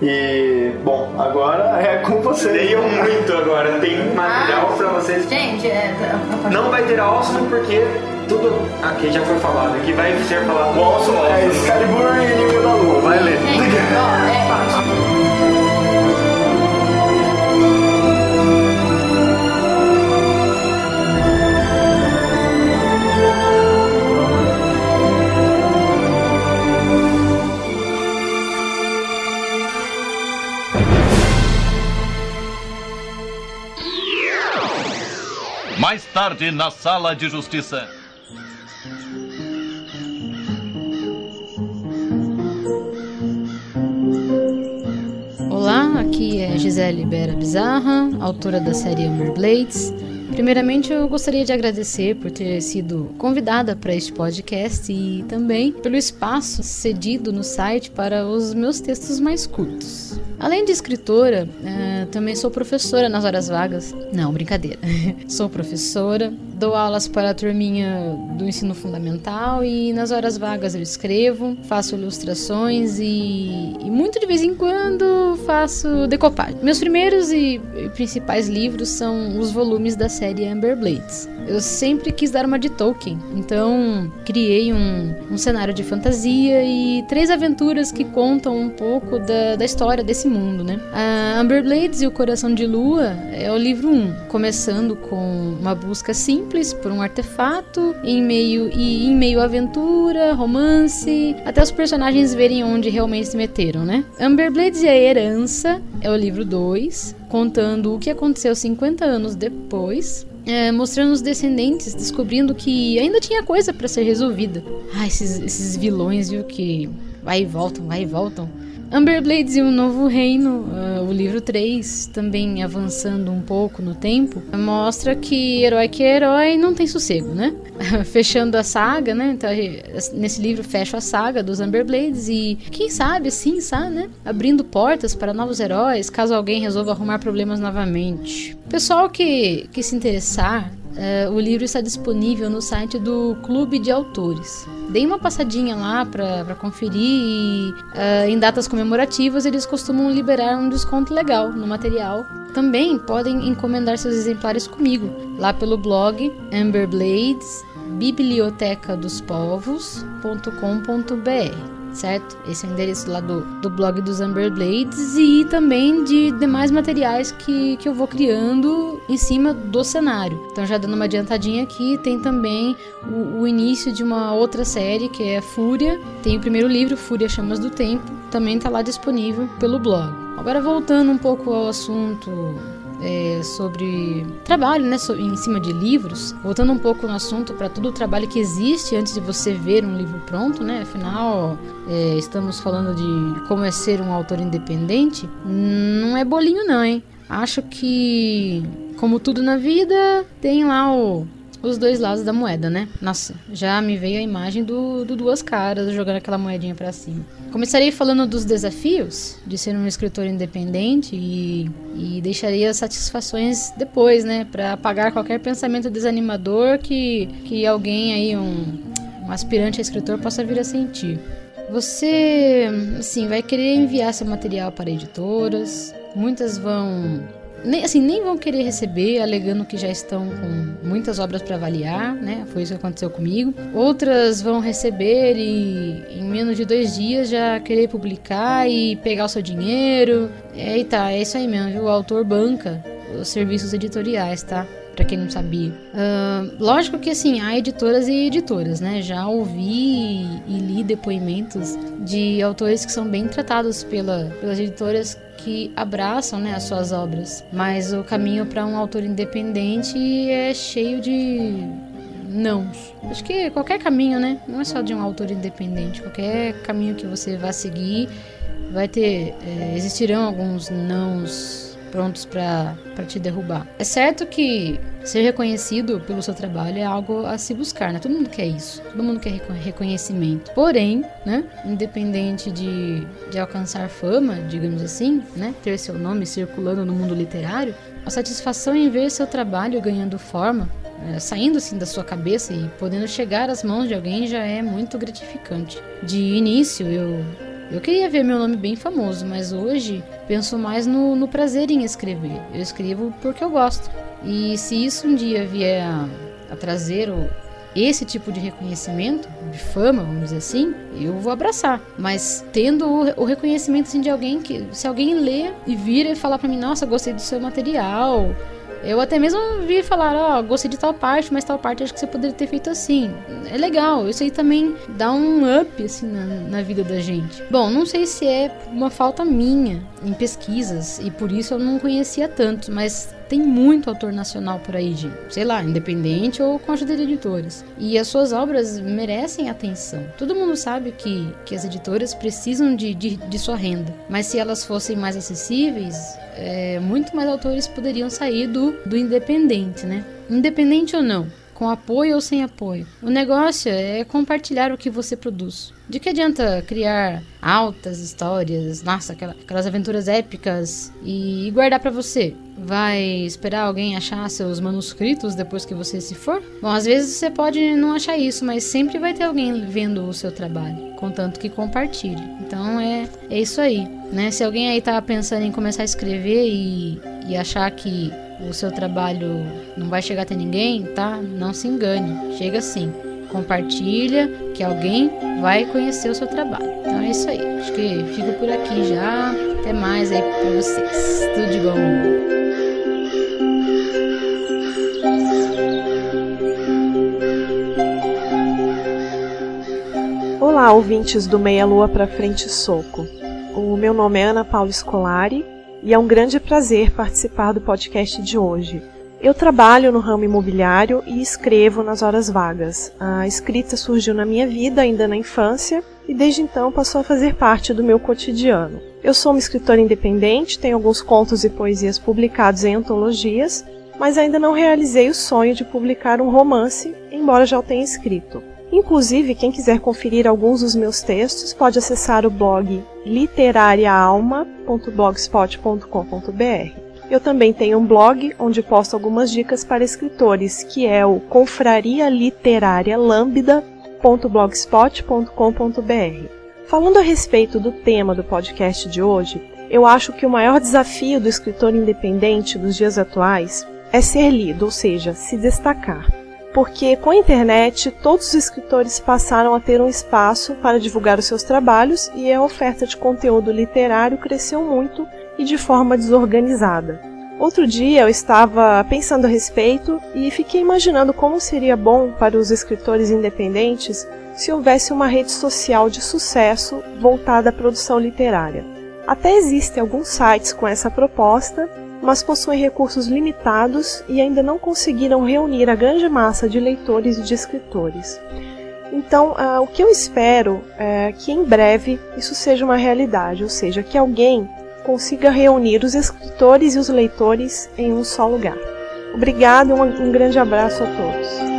E, bom, agora é com vocês. Leiam muito agora, tem material pra vocês. Gente, é. Não vai ter Awesome porque tudo aqui já foi falado, aqui vai ser falado. O Awesome é Excalibur e Inimigo da Lua. Vai ler. É. Mais tarde, na sala de justiça. Aqui é Gisele Bera Bizarra, autora da série Amber Blades. Primeiramente, eu gostaria de agradecer por ter sido convidada para este podcast e também pelo espaço cedido no site para os meus textos mais curtos. Além de escritora, eh, também sou professora nas horas vagas. Não, brincadeira. sou professora, dou aulas para a turminha do ensino fundamental e nas horas vagas eu escrevo, faço ilustrações e, e muito de vez em quando faço decopagem. Meus primeiros e, principais livros são os volumes da série Amber Blades. Eu sempre quis dar uma de Tolkien, então criei um, um cenário de fantasia e três aventuras que contam um pouco da, da história desse mundo, né? A Amber Blades e o Coração de Lua é o livro 1, começando com uma busca simples por um artefato em meio e em meio aventura, romance, até os personagens verem onde realmente se meteram, né? Amber Blades e a Herança é o livro 2, contando o que aconteceu 50 anos depois é, mostrando os descendentes, descobrindo que ainda tinha coisa para ser resolvida. Ah, esses, esses vilões, viu, que vai e voltam, vai e voltam. Amber Blades e o Novo Reino, uh, o livro 3, também avançando um pouco no tempo, mostra que herói que é herói não tem sossego, né? Fechando a saga, né? Então, nesse livro fecha a saga dos Amber Blades e quem sabe, sim, sabe, né? Abrindo portas para novos heróis, caso alguém resolva arrumar problemas novamente. Pessoal que, que se interessar, Uh, o livro está disponível no site do Clube de Autores. Dei uma passadinha lá para conferir e uh, em datas comemorativas eles costumam liberar um desconto legal no material. Também podem encomendar seus exemplares comigo lá pelo blog Amber Blades biblioteca dos povos.com.br certo? Esse é o endereço lá do, do blog dos Amber Blades e também de demais materiais que, que eu vou criando em cima do cenário. Então, já dando uma adiantadinha aqui, tem também o, o início de uma outra série que é Fúria. Tem o primeiro livro, Fúria Chamas do Tempo, também está lá disponível pelo blog. Agora, voltando um pouco ao assunto é, sobre trabalho, né, em cima de livros, voltando um pouco no assunto para todo o trabalho que existe antes de você ver um livro pronto, né? Afinal, é, estamos falando de como é ser um autor independente. Não é bolinho não, hein? Acho que, como tudo na vida, tem lá o os dois lados da moeda, né? Nossa, já me veio a imagem do, do Duas Caras jogando aquela moedinha para cima. Começarei falando dos desafios de ser um escritor independente e, e deixaria as satisfações depois, né? Para apagar qualquer pensamento desanimador que, que alguém aí, um, um aspirante a escritor, possa vir a sentir. Você, assim, vai querer enviar seu material para editoras, muitas vão nem, assim, nem vão querer receber, alegando que já estão com muitas obras para avaliar, né? Foi isso que aconteceu comigo. Outras vão receber e em menos de dois dias já querer publicar e pegar o seu dinheiro. Eita, é isso aí mesmo, viu? O autor banca os serviços editoriais, tá? Para quem não sabia. Uh, lógico que assim, há editoras e editoras, né? Já ouvi e, li depoimentos de autores que são bem tratados pela, pelas editoras que abraçam né, as suas obras. Mas o caminho para um autor independente é cheio de não. Acho que qualquer caminho, né? Não é só de um autor independente. Qualquer caminho que você vá seguir vai ter. É, existirão alguns nãos prontos para te derrubar. É certo que ser reconhecido pelo seu trabalho é algo a se buscar, né? Todo mundo quer isso, todo mundo quer reconhecimento. Porém, né, independente de, de alcançar fama, digamos assim, né, ter seu nome circulando no mundo literário, a satisfação em ver seu trabalho ganhando forma, é, saindo assim da sua cabeça e podendo chegar às mãos de alguém já é muito gratificante. De início, eu eu queria ver meu nome bem famoso, mas hoje penso mais no, no prazer em escrever. Eu escrevo porque eu gosto. E se isso um dia vier a, a trazer o, esse tipo de reconhecimento, de fama, vamos dizer assim, eu vou abraçar. Mas tendo o, o reconhecimento assim, de alguém que, se alguém ler e vir e falar para mim, nossa, gostei do seu material, eu até mesmo vi falar, ó, oh, gostei de tal parte, mas tal parte acho que você poderia ter feito assim. É legal, isso aí também dá um up, assim, na, na vida da gente. Bom, não sei se é uma falta minha em pesquisas, e por isso eu não conhecia tanto, mas tem muito autor nacional por aí, de, sei lá, independente ou com ajuda de editores. E as suas obras merecem atenção. Todo mundo sabe que, que as editoras precisam de, de, de sua renda, mas se elas fossem mais acessíveis, é, muito mais autores poderiam sair do, do independente, né? Independente ou não, com apoio ou sem apoio. O negócio é compartilhar o que você produz. De que adianta criar altas histórias, nossa, aquela- aquelas aventuras épicas e, e guardar pra você? Vai esperar alguém achar seus manuscritos depois que você se for? Bom, às vezes você pode não achar isso, mas sempre vai ter alguém vendo o seu trabalho, contanto que compartilhe. Então é, é isso aí, né? Se alguém aí tá pensando em começar a escrever e, e achar que o seu trabalho não vai chegar até ninguém, tá? Não se engane, chega sim. Compartilha, que alguém vai conhecer o seu trabalho. Então é isso aí. Acho que fico por aqui já. Até mais aí pra vocês. Tudo de bom. Olá, ouvintes do Meia Lua pra Frente Soco. O meu nome é Ana Paula Scolari e é um grande prazer participar do podcast de hoje. Eu trabalho no ramo imobiliário e escrevo nas horas vagas. A escrita surgiu na minha vida ainda na infância e desde então passou a fazer parte do meu cotidiano. Eu sou uma escritora independente, tenho alguns contos e poesias publicados em antologias, mas ainda não realizei o sonho de publicar um romance, embora já o tenha escrito. Inclusive, quem quiser conferir alguns dos meus textos pode acessar o blog literariaalma.blogspot.com.br. Eu também tenho um blog onde posto algumas dicas para escritores, que é o confrarialiterarialambda.blogspot.com.br. Falando a respeito do tema do podcast de hoje, eu acho que o maior desafio do escritor independente dos dias atuais é ser lido, ou seja, se destacar porque com a internet todos os escritores passaram a ter um espaço para divulgar os seus trabalhos e a oferta de conteúdo literário cresceu muito e de forma desorganizada. Outro dia eu estava pensando a respeito e fiquei imaginando como seria bom para os escritores independentes se houvesse uma rede social de sucesso voltada à produção literária. Até existem alguns sites com essa proposta, mas possuem recursos limitados e ainda não conseguiram reunir a grande massa de leitores e de escritores. Então, ah, o que eu espero é que em breve isso seja uma realidade, ou seja, que alguém consiga reunir os escritores e os leitores em um só lugar. Obrigado e um, um grande abraço a todos.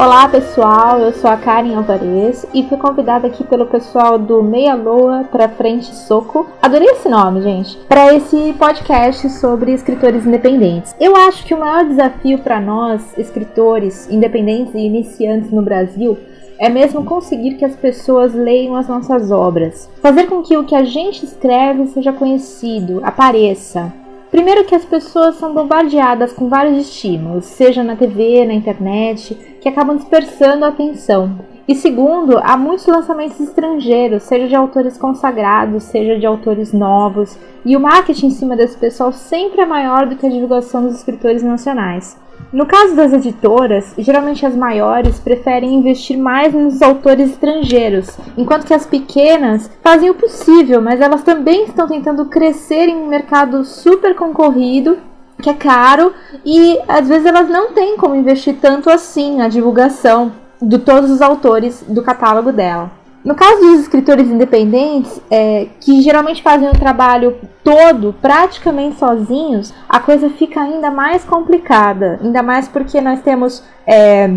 Olá pessoal, eu sou a Karen Alvarez e fui convidada aqui pelo pessoal do Meia Lua pra Frente Soco. Adorei esse nome, gente. Para esse podcast sobre escritores independentes. Eu acho que o maior desafio para nós, escritores independentes e iniciantes no Brasil, é mesmo conseguir que as pessoas leiam as nossas obras. Fazer com que o que a gente escreve seja conhecido, apareça. Primeiro que as pessoas são bombardeadas com vários estímulos, seja na TV, na internet, que acabam dispersando a atenção. E segundo, há muitos lançamentos estrangeiros, seja de autores consagrados, seja de autores novos, e o marketing em cima desse pessoal sempre é maior do que a divulgação dos escritores nacionais. No caso das editoras, geralmente as maiores preferem investir mais nos autores estrangeiros, enquanto que as pequenas fazem o possível, mas elas também estão tentando crescer em um mercado super concorrido, que é caro, e às vezes elas não têm como investir tanto assim na divulgação de todos os autores do catálogo dela. No caso dos escritores independentes, é, que geralmente fazem o trabalho todo praticamente sozinhos, a coisa fica ainda mais complicada. Ainda mais porque nós temos é,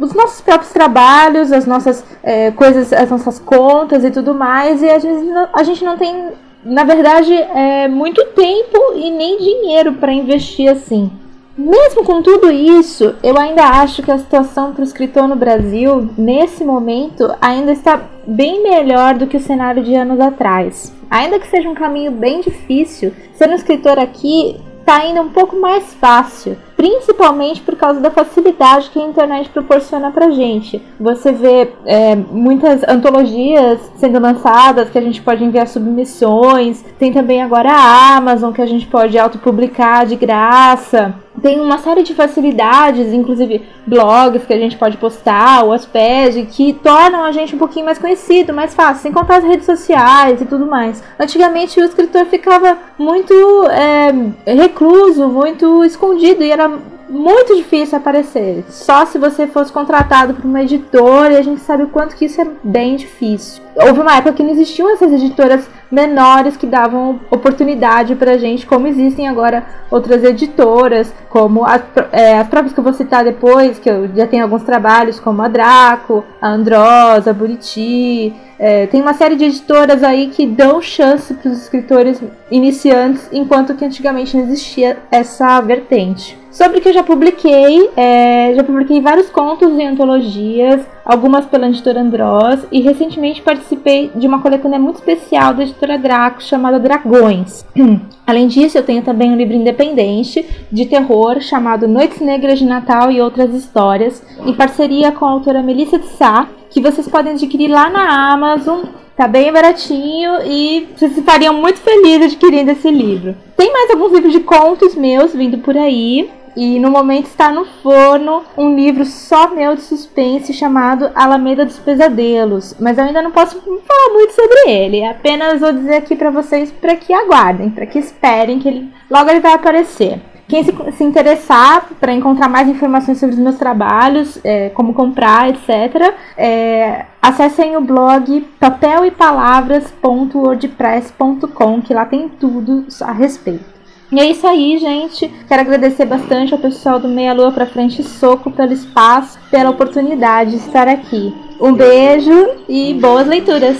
os nossos próprios trabalhos, as nossas é, coisas, as nossas contas e tudo mais, e gente não, a gente não tem, na verdade, é, muito tempo e nem dinheiro para investir assim. Mesmo com tudo isso, eu ainda acho que a situação para o escritor no Brasil, nesse momento, ainda está bem melhor do que o cenário de anos atrás. Ainda que seja um caminho bem difícil, ser um escritor aqui está ainda um pouco mais fácil, principalmente por causa da facilidade que a internet proporciona pra gente. Você vê é, muitas antologias sendo lançadas que a gente pode enviar submissões, tem também agora a Amazon que a gente pode autopublicar de graça. Tem uma série de facilidades, inclusive blogs que a gente pode postar, o Wattpad, que tornam a gente um pouquinho mais conhecido, mais fácil, sem contar as redes sociais e tudo mais. Antigamente o escritor ficava muito é, recluso, muito escondido e era muito difícil aparecer. Só se você fosse contratado por uma editora e a gente sabe o quanto que isso é bem difícil. Houve uma época que não existiam essas editoras menores que davam oportunidade pra gente, como existem agora outras editoras, como as, é, as próprias que eu vou citar depois, que eu já tenho alguns trabalhos, como a Draco, a Androsa, a Buriti. É, tem uma série de editoras aí que dão chance para os escritores iniciantes, enquanto que antigamente não existia essa vertente. Sobre o que eu já publiquei, é, já publiquei vários contos em antologias, algumas pela editora Andross, e recentemente participei de uma coletânea muito especial da editora Draco chamada Dragões. Além disso, eu tenho também um livro independente de terror chamado Noites Negras de Natal e Outras Histórias, em parceria com a autora Melissa de Sá, que vocês podem adquirir lá na Amazon. Tá bem baratinho e vocês ficariam muito felizes adquirindo esse livro. Tem mais alguns livros de contos meus vindo por aí. E no momento está no forno um livro só meu de suspense chamado Alameda dos Pesadelos. Mas eu ainda não posso falar muito sobre ele. Apenas vou dizer aqui para vocês para que aguardem, para que esperem que ele logo ele vai aparecer. Quem se, se interessar para encontrar mais informações sobre os meus trabalhos, é, como comprar, etc., é, acessem o blog papeleipalavras.wordpress.com, que lá tem tudo a respeito. E é isso aí, gente. Quero agradecer bastante ao pessoal do Meia Lua pra Frente Soco pelo espaço, pela oportunidade de estar aqui. Um beijo e boas leituras!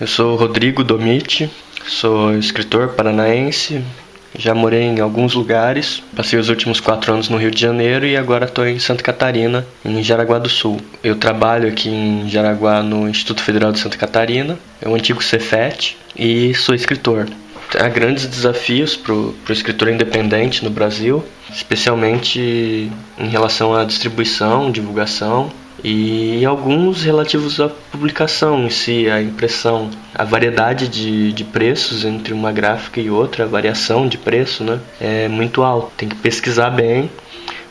Eu sou Rodrigo Domiti, sou escritor paranaense, já morei em alguns lugares, passei os últimos quatro anos no Rio de Janeiro e agora estou em Santa Catarina, em Jaraguá do Sul. Eu trabalho aqui em Jaraguá no Instituto Federal de Santa Catarina, é o antigo Cefet, e sou escritor. Há grandes desafios para o escritor independente no Brasil, especialmente em relação à distribuição, divulgação e alguns relativos à publicação em si, à impressão, a variedade de, de preços entre uma gráfica e outra, a variação de preço, né, é muito alta. Tem que pesquisar bem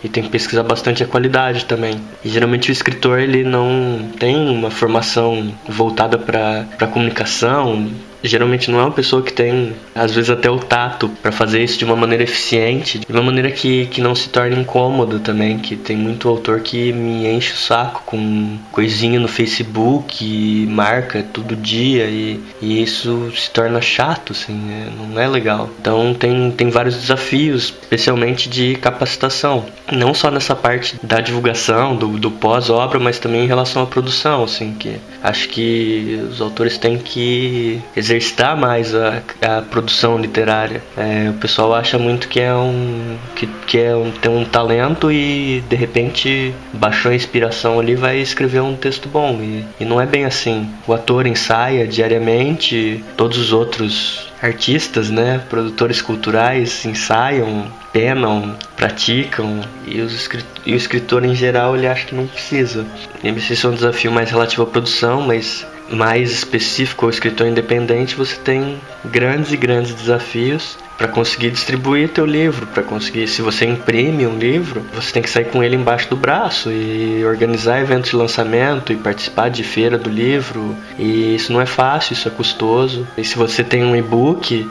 e tem que pesquisar bastante a qualidade também. E geralmente o escritor ele não tem uma formação voltada para comunicação, geralmente não é uma pessoa que tem, às vezes, até o tato para fazer isso de uma maneira eficiente, de uma maneira que, que não se torne incômoda também, que tem muito autor que me enche o saco com coisinha no Facebook, marca todo dia e, e isso se torna chato, assim, né? não é legal. Então tem, tem vários desafios, especialmente de capacitação, não só nessa parte da divulgação, do, do pós-obra, mas também em relação à produção, assim, que acho que os autores têm que exercitar mais a, a produção literária. É, o pessoal acha muito que é um que, que é um, tem um talento e de repente baixou a inspiração ali vai escrever um texto bom e, e não é bem assim. O ator ensaia diariamente, todos os outros artistas, né, produtores culturais ensaiam, penam, praticam e, os e o escritor em geral ele acha que não precisa. Isso é um desafio mais relativo à produção, mas mais específico ao escritor independente, você tem grandes e grandes desafios para conseguir distribuir teu livro, para conseguir, se você imprime um livro, você tem que sair com ele embaixo do braço e organizar eventos de lançamento e participar de feira do livro. E isso não é fácil, isso é custoso. E se você tem um e-book,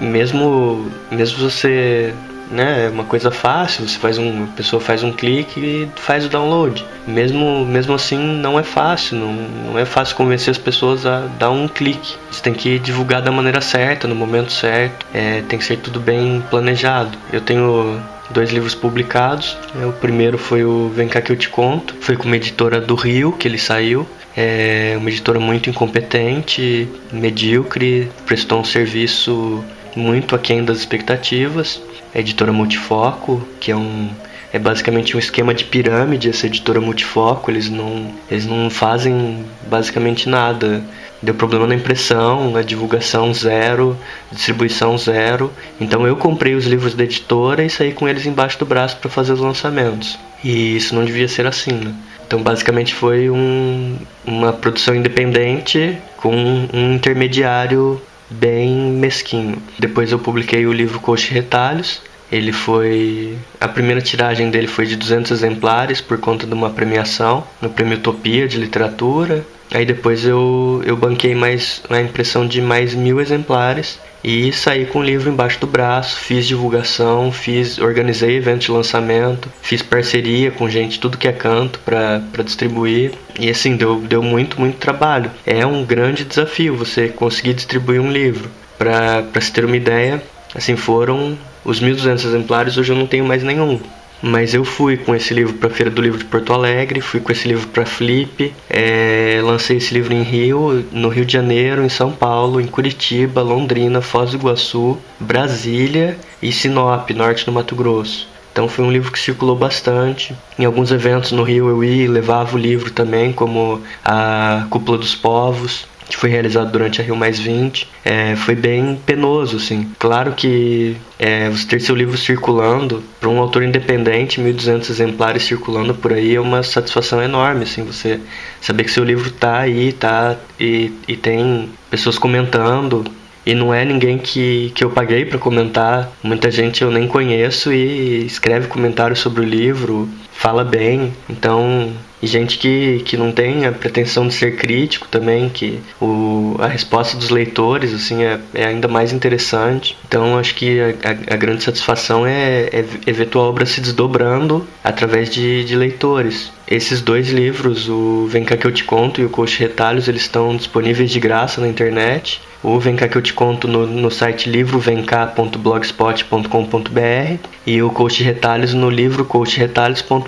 mesmo mesmo você né? É uma coisa fácil, você faz um, a pessoa faz um clique e faz o download. Mesmo, mesmo assim, não é fácil, não, não é fácil convencer as pessoas a dar um clique. Você tem que divulgar da maneira certa, no momento certo, é, tem que ser tudo bem planejado. Eu tenho dois livros publicados. É, o primeiro foi o Vem cá que eu te conto, foi com uma editora do Rio que ele saiu. É uma editora muito incompetente, medíocre, prestou um serviço muito aquém das expectativas a editora Multifoco, que é um é basicamente um esquema de pirâmide essa editora Multifoco, eles não eles não fazem basicamente nada. Deu problema na impressão, na divulgação zero, distribuição zero. Então eu comprei os livros da editora e saí com eles embaixo do braço para fazer os lançamentos. E isso não devia ser assim, né? Então, basicamente, foi um, uma produção independente com um intermediário bem mesquinho. Depois eu publiquei o livro Coxa Retalhos. Ele foi. A primeira tiragem dele foi de 200 exemplares por conta de uma premiação no Prêmio Utopia de Literatura. Aí depois eu, eu banquei mais a impressão de mais mil exemplares e saí com o livro embaixo do braço, fiz divulgação, fiz, organizei evento de lançamento, fiz parceria com gente tudo que é canto para distribuir e assim deu, deu muito muito trabalho. É um grande desafio você conseguir distribuir um livro. Para se ter uma ideia, assim foram os 1.200 exemplares, hoje eu não tenho mais nenhum. Mas eu fui com esse livro para a Feira do Livro de Porto Alegre, fui com esse livro para Flip, é, lancei esse livro em Rio, no Rio de Janeiro, em São Paulo, em Curitiba, Londrina, Foz do Iguaçu, Brasília e Sinop, norte do Mato Grosso. Então foi um livro que circulou bastante. Em alguns eventos no Rio eu ia e levava o livro também, como a Cúpula dos Povos que foi realizado durante a Rio Mais 20, é, foi bem penoso, assim. Claro que é, você ter seu livro circulando, para um autor independente, 1.200 exemplares circulando por aí é uma satisfação enorme, assim, você saber que seu livro tá aí, tá, e, e tem pessoas comentando, e não é ninguém que, que eu paguei para comentar. Muita gente eu nem conheço e escreve comentários sobre o livro, fala bem. Então, gente que, que não tem a pretensão de ser crítico também, que o, a resposta dos leitores assim é, é ainda mais interessante. Então acho que a, a, a grande satisfação é, é, é, ver tua obra se desdobrando através de, de leitores. Esses dois livros, o Vem Cá Que Eu Te Conto e o Coach Retalhos, eles estão disponíveis de graça na internet. O Vem Cá Que Eu Te Conto no, no site livrovemcá.blogspot.com.br e o Coach Retalhos no livro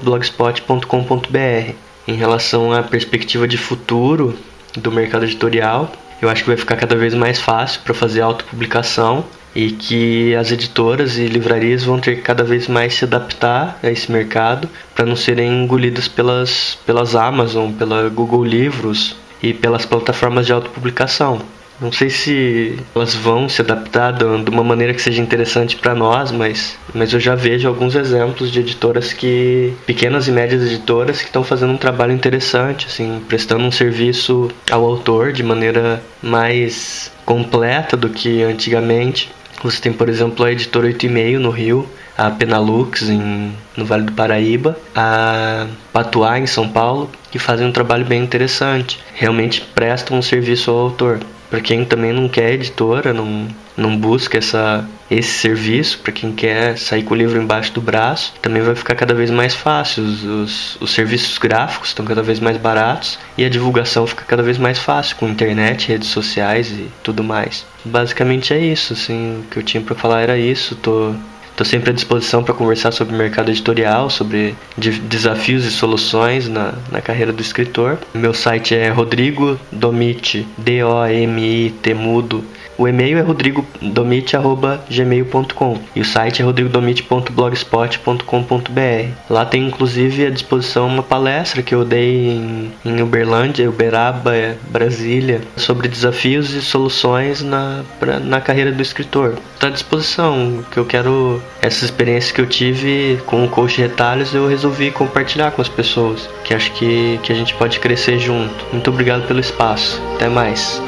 coachretalhos.blogspot.com.br. Em relação à perspectiva de futuro do mercado editorial, eu acho que vai ficar cada vez mais fácil para fazer autopublicação e que as editoras e livrarias vão ter que cada vez mais se adaptar a esse mercado para não serem engolidas pelas, pelas Amazon, pela Google Livros e pelas plataformas de autopublicação. Não sei se elas vão se adaptar de uma maneira que seja interessante para nós, mas, mas eu já vejo alguns exemplos de editoras que pequenas e médias editoras que estão fazendo um trabalho interessante, assim, prestando um serviço ao autor de maneira mais completa do que antigamente. Você tem, por exemplo, a editora 8,5 no Rio, a Penalux em, no Vale do Paraíba, a Patuá em São Paulo, que fazem um trabalho bem interessante. Realmente prestam um serviço ao autor. Para quem também não quer editora, não, não busca essa, esse serviço, para quem quer sair com o livro embaixo do braço, também vai ficar cada vez mais fácil. Os, os, os serviços gráficos estão cada vez mais baratos e a divulgação fica cada vez mais fácil com internet, redes sociais e tudo mais. Basicamente é isso, assim, o que eu tinha para falar era isso. Tô Estou sempre à disposição para conversar sobre mercado editorial, sobre de desafios e soluções na, na carreira do escritor. Meu site é Rodrigo Domit, D-O-M-I-T mudo, o e-mail é rodrigodomit.gmail.com e o site é rodrigodomit.blogspot.com.br. Lá tem inclusive à disposição uma palestra que eu dei em, em Uberlândia, Uberaba, Brasília, sobre desafios e soluções na, pra, na carreira do escritor. Está à disposição, que eu quero, essas experiências que eu tive com o coach retalhos, eu resolvi compartilhar com as pessoas, que acho que, que a gente pode crescer junto. Muito obrigado pelo espaço. Até mais.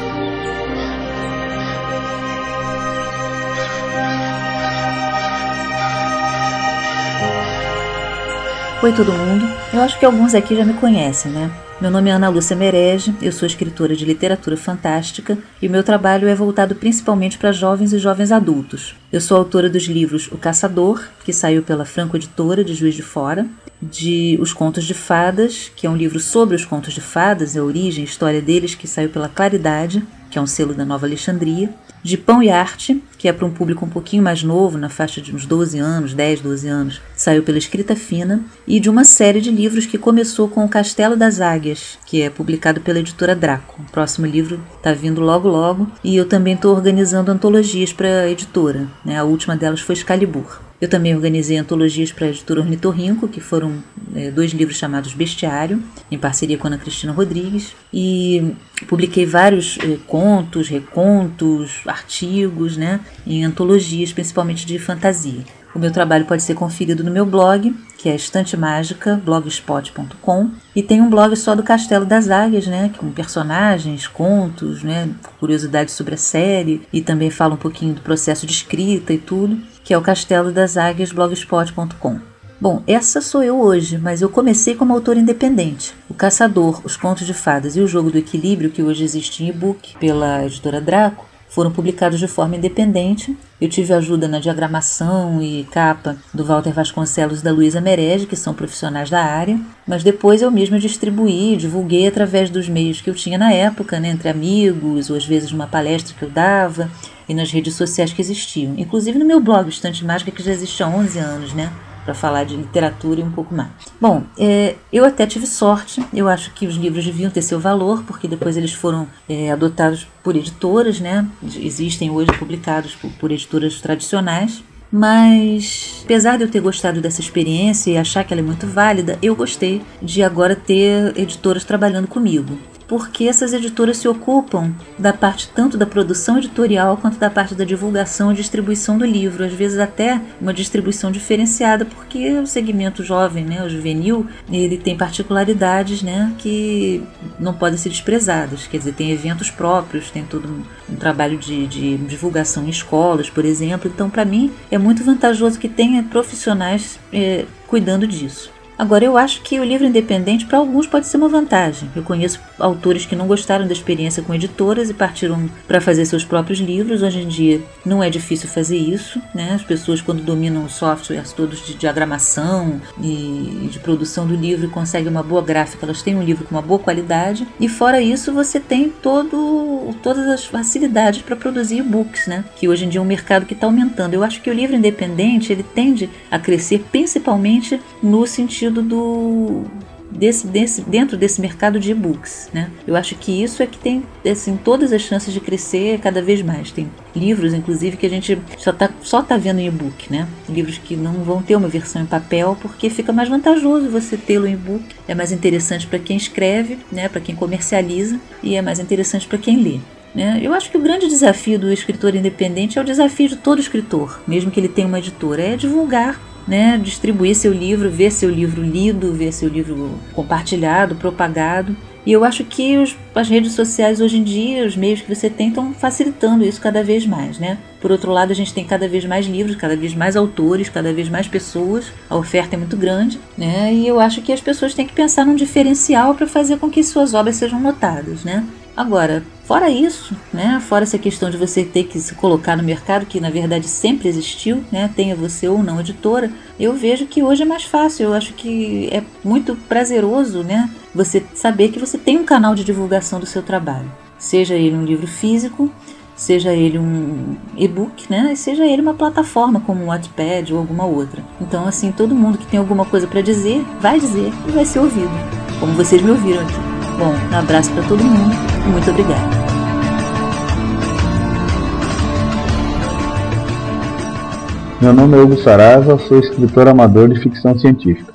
Oi todo mundo, eu acho que alguns aqui já me conhecem, né? Meu nome é Ana Lúcia Merege, eu sou escritora de literatura fantástica e o meu trabalho é voltado principalmente para jovens e jovens adultos. Eu sou autora dos livros O Caçador, que saiu pela Franco Editora de Juiz de Fora, de Os Contos de Fadas, que é um livro sobre os contos de fadas, a origem e história deles, que saiu pela Claridade, que é um selo da Nova Alexandria, de Pão e Arte, que é para um público um pouquinho mais novo, na faixa de uns 12 anos, 10, 12 anos, saiu pela Escrita Fina, e de uma série de livros que começou com O Castelo das Águias, que é publicado pela editora Draco. O próximo livro está vindo logo logo, e eu também estou organizando antologias para a editora. Né? A última delas foi Excalibur. Eu também organizei antologias para a editora Ornitorrinco, que foram é, dois livros chamados Bestiário, em parceria com Ana Cristina Rodrigues, e publiquei vários é, contos, recontos, artigos, né, em antologias, principalmente de fantasia. O meu trabalho pode ser conferido no meu blog, que é Estante Mágica, blogspot.com, e tem um blog só do Castelo das Águias, né, com personagens, contos, né, curiosidades sobre a série, e também fala um pouquinho do processo de escrita e tudo, que é o Castelo das Águias, blogspot.com. Bom, essa sou eu hoje, mas eu comecei como autor independente. O Caçador, Os Contos de Fadas e o Jogo do Equilíbrio, que hoje existe em e-book pela editora Draco, foram publicados de forma independente. Eu tive ajuda na diagramação e capa do Walter Vasconcelos e da Luísa Merege, que são profissionais da área, mas depois eu mesma distribuí, divulguei através dos meios que eu tinha na época, né, entre amigos, ou às vezes numa palestra que eu dava, e nas redes sociais que existiam. Inclusive no meu blog, Estante Mágica, que já existe há 11 anos, né? para falar de literatura e um pouco mais. Bom, é, eu até tive sorte, eu acho que os livros deviam ter seu valor, porque depois eles foram é, adotados por editoras, né? Existem hoje publicados por, por editoras tradicionais. Mas, apesar de eu ter gostado dessa experiência e achar que ela é muito válida, eu gostei de agora ter editoras trabalhando comigo porque essas editoras se ocupam da parte tanto da produção editorial quanto da parte da divulgação e distribuição do livro, às vezes até uma distribuição diferenciada, porque o segmento jovem, né, o juvenil, ele tem particularidades, né, que não podem ser desprezadas. Quer dizer, tem eventos próprios, tem todo um, um trabalho de, de divulgação em escolas, por exemplo. Então, para mim, é muito vantajoso que tenha profissionais eh, cuidando disso. Agora, eu acho que o livro independente para alguns pode ser uma vantagem. Eu conheço autores que não gostaram da experiência com editoras e partiram para fazer seus próprios livros. Hoje em dia não é difícil fazer isso, né? As pessoas quando dominam softwares todos de diagramação e de produção do livro conseguem uma boa gráfica, elas têm um livro com uma boa qualidade. E fora isso, você tem todo, todas as facilidades para produzir e-books, né? Que hoje em dia é um mercado que está aumentando. Eu acho que o livro independente ele tende a crescer principalmente no sentido do desse, desse, dentro desse mercado de e-books, né? Eu acho que isso é que tem assim todas as chances de crescer cada vez mais. Tem livros, inclusive, que a gente só tá, só tá vendo em e-book, né? Livros que não vão ter uma versão em papel porque fica mais vantajoso você tê-lo em e-book. É mais interessante para quem escreve, né? Para quem comercializa e é mais interessante para quem lê. Né? Eu acho que o grande desafio do escritor independente é o desafio de todo escritor, mesmo que ele tenha uma editora, é divulgar né, distribuir seu livro, ver seu livro lido, ver seu livro compartilhado, propagado. E eu acho que os, as redes sociais hoje em dia, os meios que você tem, estão facilitando isso cada vez mais, né? Por outro lado, a gente tem cada vez mais livros, cada vez mais autores, cada vez mais pessoas. A oferta é muito grande, né? E eu acho que as pessoas têm que pensar num diferencial para fazer com que suas obras sejam notadas, né? Agora, fora isso, né, fora essa questão de você ter que se colocar no mercado, que na verdade sempre existiu, né, tenha você ou não editora, eu vejo que hoje é mais fácil. Eu acho que é muito prazeroso, né, você saber que você tem um canal de divulgação do seu trabalho, seja ele um livro físico, seja ele um e-book, né, seja ele uma plataforma como um Wattpad ou alguma outra. Então, assim, todo mundo que tem alguma coisa para dizer, vai dizer e vai ser ouvido, como vocês me ouviram aqui. Bom, um abraço para todo mundo e muito obrigada. Meu nome é Hugo Saraiva, sou escritor amador de ficção científica.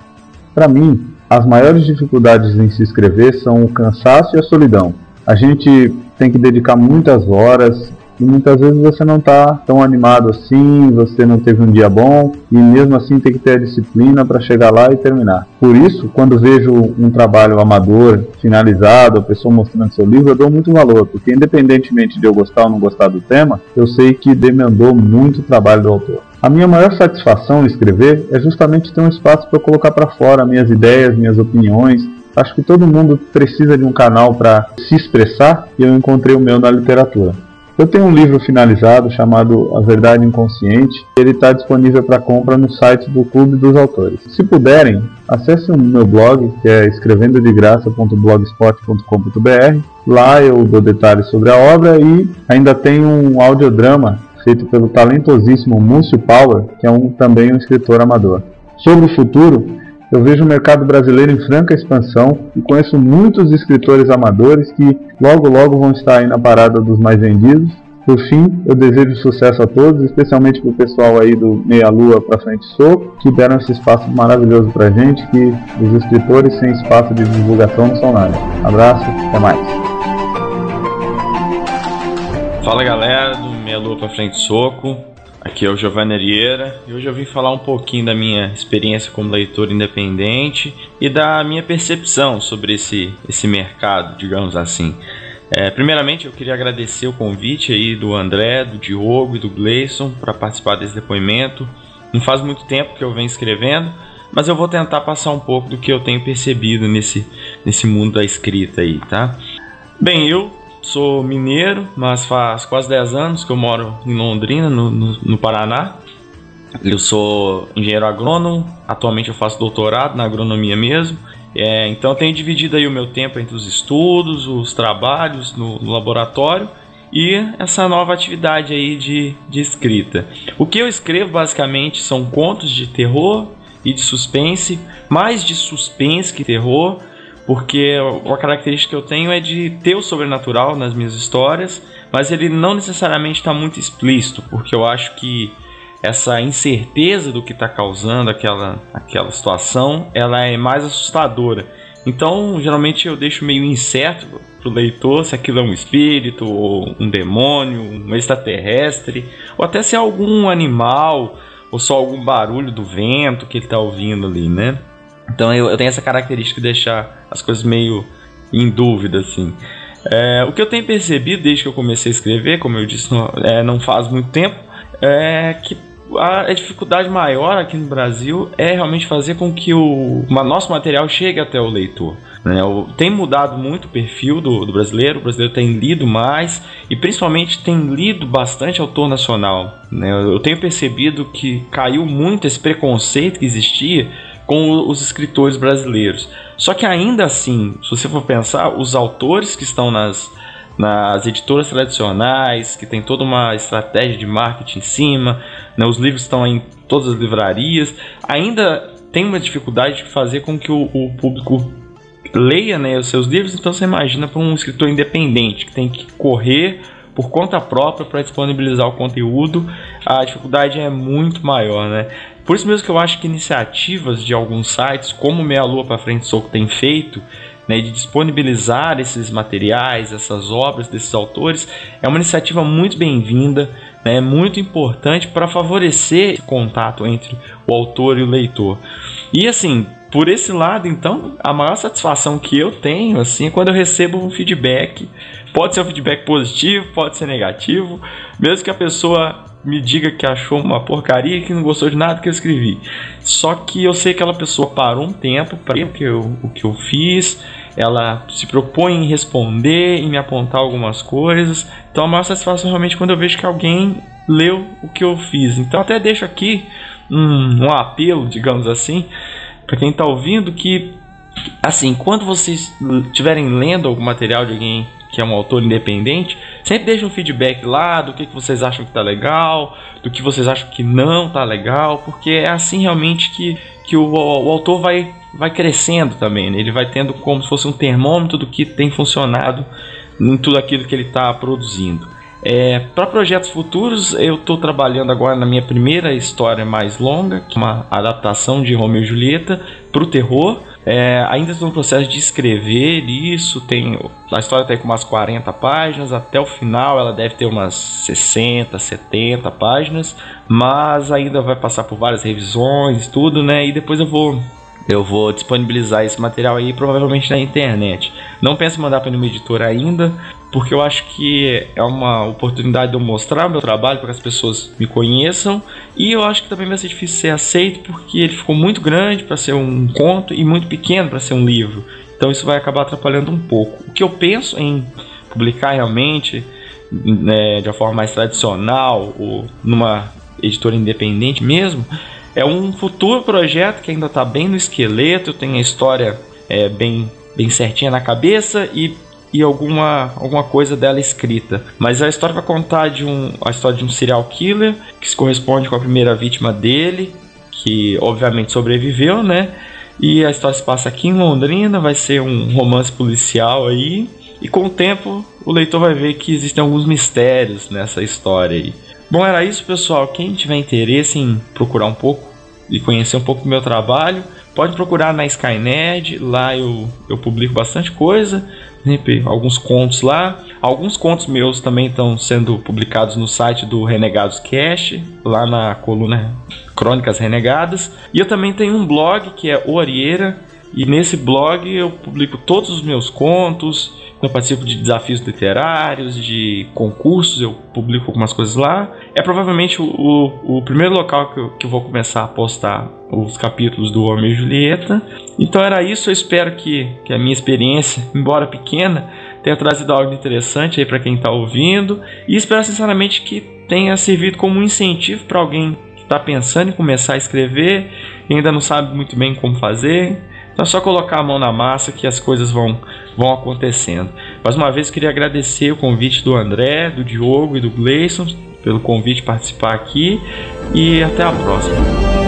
Para mim, as maiores dificuldades em se escrever são o cansaço e a solidão. A gente tem que dedicar muitas horas, e muitas vezes você não está tão animado assim, você não teve um dia bom e mesmo assim tem que ter a disciplina para chegar lá e terminar. Por isso, quando vejo um trabalho amador finalizado, a pessoa mostrando seu livro, eu dou muito valor, porque independentemente de eu gostar ou não gostar do tema, eu sei que demandou muito trabalho do autor. A minha maior satisfação em escrever é justamente ter um espaço para colocar para fora minhas ideias, minhas opiniões, Acho que todo mundo precisa de um canal para se expressar e eu encontrei o meu na literatura. Eu tenho um livro finalizado chamado A Verdade Inconsciente. Ele está disponível para compra no site do Clube dos Autores. Se puderem, acessem o meu blog, que é escrevendodegraça.blogspot.com.br. Lá eu dou detalhes sobre a obra e ainda tem um audiodrama feito pelo talentosíssimo Múcio Power, que é um, também um escritor amador. Sobre o futuro, eu vejo o mercado brasileiro em franca expansão e conheço muitos escritores amadores que logo logo vão estar aí na parada dos mais vendidos Por fim, eu desejo sucesso a todos, especialmente pro pessoal aí do Meia Lua pra Frente Soco, que deram esse espaço maravilhoso pra gente, que os escritores sem espaço de divulgação não são nada. Abraço, até mais. Fala galera do Meia Lua pra Frente Soco, aqui é o Giovanni Arieira e hoje eu vim falar um pouquinho da minha experiência como leitor independente e da minha percepção sobre esse, esse mercado, digamos assim. É, primeiramente eu queria agradecer o convite aí do André, do Diogo e do Gleison para participar desse depoimento. Não faz muito tempo que eu venho escrevendo, mas eu vou tentar passar um pouco do que eu tenho percebido nesse, nesse mundo da escrita aí, tá? Bem, eu sou mineiro, mas faz quase 10 anos que eu moro em Londrina, no, no, no Paraná. Eu sou engenheiro agrônomo, atualmente eu faço doutorado na agronomia mesmo. É, então tenho dividido aí o meu tempo entre os estudos, os trabalhos no, no laboratório e essa nova atividade aí de, de escrita. O que eu escrevo basicamente são contos de terror e de suspense, mais de suspense que terror, porque uma característica que eu tenho é de ter o sobrenatural nas minhas histórias, mas ele não necessariamente está muito explícito, porque eu acho que essa incerteza do que está causando aquela, aquela situação, ela é mais assustadora. Então, geralmente eu deixo meio incerto pro leitor se aquilo é um espírito, ou um demônio, um extraterrestre, ou até se é algum animal, ou só algum barulho do vento que ele está ouvindo ali, né? Então eu, eu tenho essa característica de deixar as coisas meio em dúvida, assim. É, o que eu tenho percebido desde que eu comecei a escrever, como eu disse, não, é, não faz muito tempo, é que a, dificuldade maior aqui no Brasil é realmente fazer com que o nosso material chegue até o leitor. Né? Tem mudado muito o perfil do, do, brasileiro, o brasileiro tem lido mais e principalmente tem lido bastante autor nacional. Né? Eu tenho percebido que caiu muito esse preconceito que existia com os escritores brasileiros. Só que ainda assim, se você for pensar, os autores que estão nas, nas editoras tradicionais, que tem toda uma estratégia de marketing em cima, né, os livros estão em todas as livrarias, ainda tem uma dificuldade de fazer com que o, o público leia né, os seus livros. Então você imagina para um escritor independente que tem que correr por conta própria para disponibilizar o conteúdo, a dificuldade é muito maior, né? Por isso mesmo que eu acho que iniciativas de alguns sites, como Meia Lua para Frente Soco tem feito, né, de disponibilizar esses materiais, essas obras desses autores, é uma iniciativa muito bem-vinda, né, muito importante para favorecer esse contato entre o autor e o leitor. E assim, por esse lado, então, a maior satisfação que eu tenho, assim, é quando eu recebo um feedback. Pode ser um feedback positivo, pode ser negativo, mesmo que a pessoa me diga que achou uma porcaria que não gostou de nada que eu escrevi. Só que eu sei que aquela pessoa parou um tempo para o que eu, o que eu fiz, ela se propõe em responder, em me apontar algumas coisas. Então a maior satisfação realmente quando eu vejo que alguém leu o que eu fiz. Então até deixo aqui um, um apelo, digamos assim, para quem está ouvindo que assim, quando vocês estiverem lendo algum material de alguém que é um autor independente, sempre deixa um feedback lá do que, que vocês acham que tá legal, do que vocês acham que não tá legal, porque é assim realmente que, que o, o autor vai, vai crescendo também, né? ele vai tendo como se fosse um termômetro do que tem funcionado em tudo aquilo que ele está produzindo. É, para projetos futuros, eu estou trabalhando agora na minha primeira história mais longa, é uma adaptação de Romeo e Julieta para o terror. É, ainda estou no processo de escrever isso. Tem, a história está com umas 40 páginas. Até o final ela deve ter umas 60, 70 páginas. Mas ainda vai passar por várias revisões, tudo, né? E depois eu vou eu vou disponibilizar esse material aí provavelmente na internet. Não pense em mandar para nenhuma editora ainda, porque eu acho que é uma oportunidade de eu mostrar meu trabalho para que as pessoas me conheçam e eu acho que também vai ser difícil ser aceito porque ele ficou muito grande para ser um conto e muito pequeno para ser um livro. Então isso vai acabar atrapalhando um pouco. O que eu penso em publicar realmente né, de uma forma mais tradicional ou numa editora independente mesmo é um futuro projeto que ainda está bem no esqueleto, tem a história é, bem, bem certinha na cabeça e, e alguma, alguma coisa dela escrita. Mas a história vai contar de um, a história de um serial killer que se corresponde com a primeira vítima dele, que obviamente sobreviveu, né? E a história se passa aqui em Londrina, vai ser um romance policial aí. E com o tempo, o leitor vai ver que existem alguns mistérios nessa história aí. Bom, era isso, pessoal. Quem tiver interesse em procurar um pouco e conhecer um pouco do meu trabalho, pode procurar na Skynet. Lá eu, eu publico bastante coisa, alguns contos lá. Alguns contos meus também estão sendo publicados no site do Renegados Cast, lá na coluna Crônicas Renegadas. E eu também tenho um blog que é O Arieira. E nesse blog eu publico todos os meus contos, eu participo de desafios literários, de concursos, eu publico algumas coisas lá. É provavelmente o, o, primeiro local que eu, que eu vou começar a postar os capítulos do Homem e Julieta. Então era isso, eu espero que, que a minha experiência, embora pequena, tenha trazido algo interessante aí para quem está ouvindo. E espero sinceramente que tenha servido como um incentivo para alguém que está pensando em começar a escrever e ainda não sabe muito bem como fazer. Então é só colocar a mão na massa que as coisas vão, vão acontecendo. Mais uma vez queria agradecer o convite do André, do Diogo e do Gleison pelo convite participar aqui e até a próxima.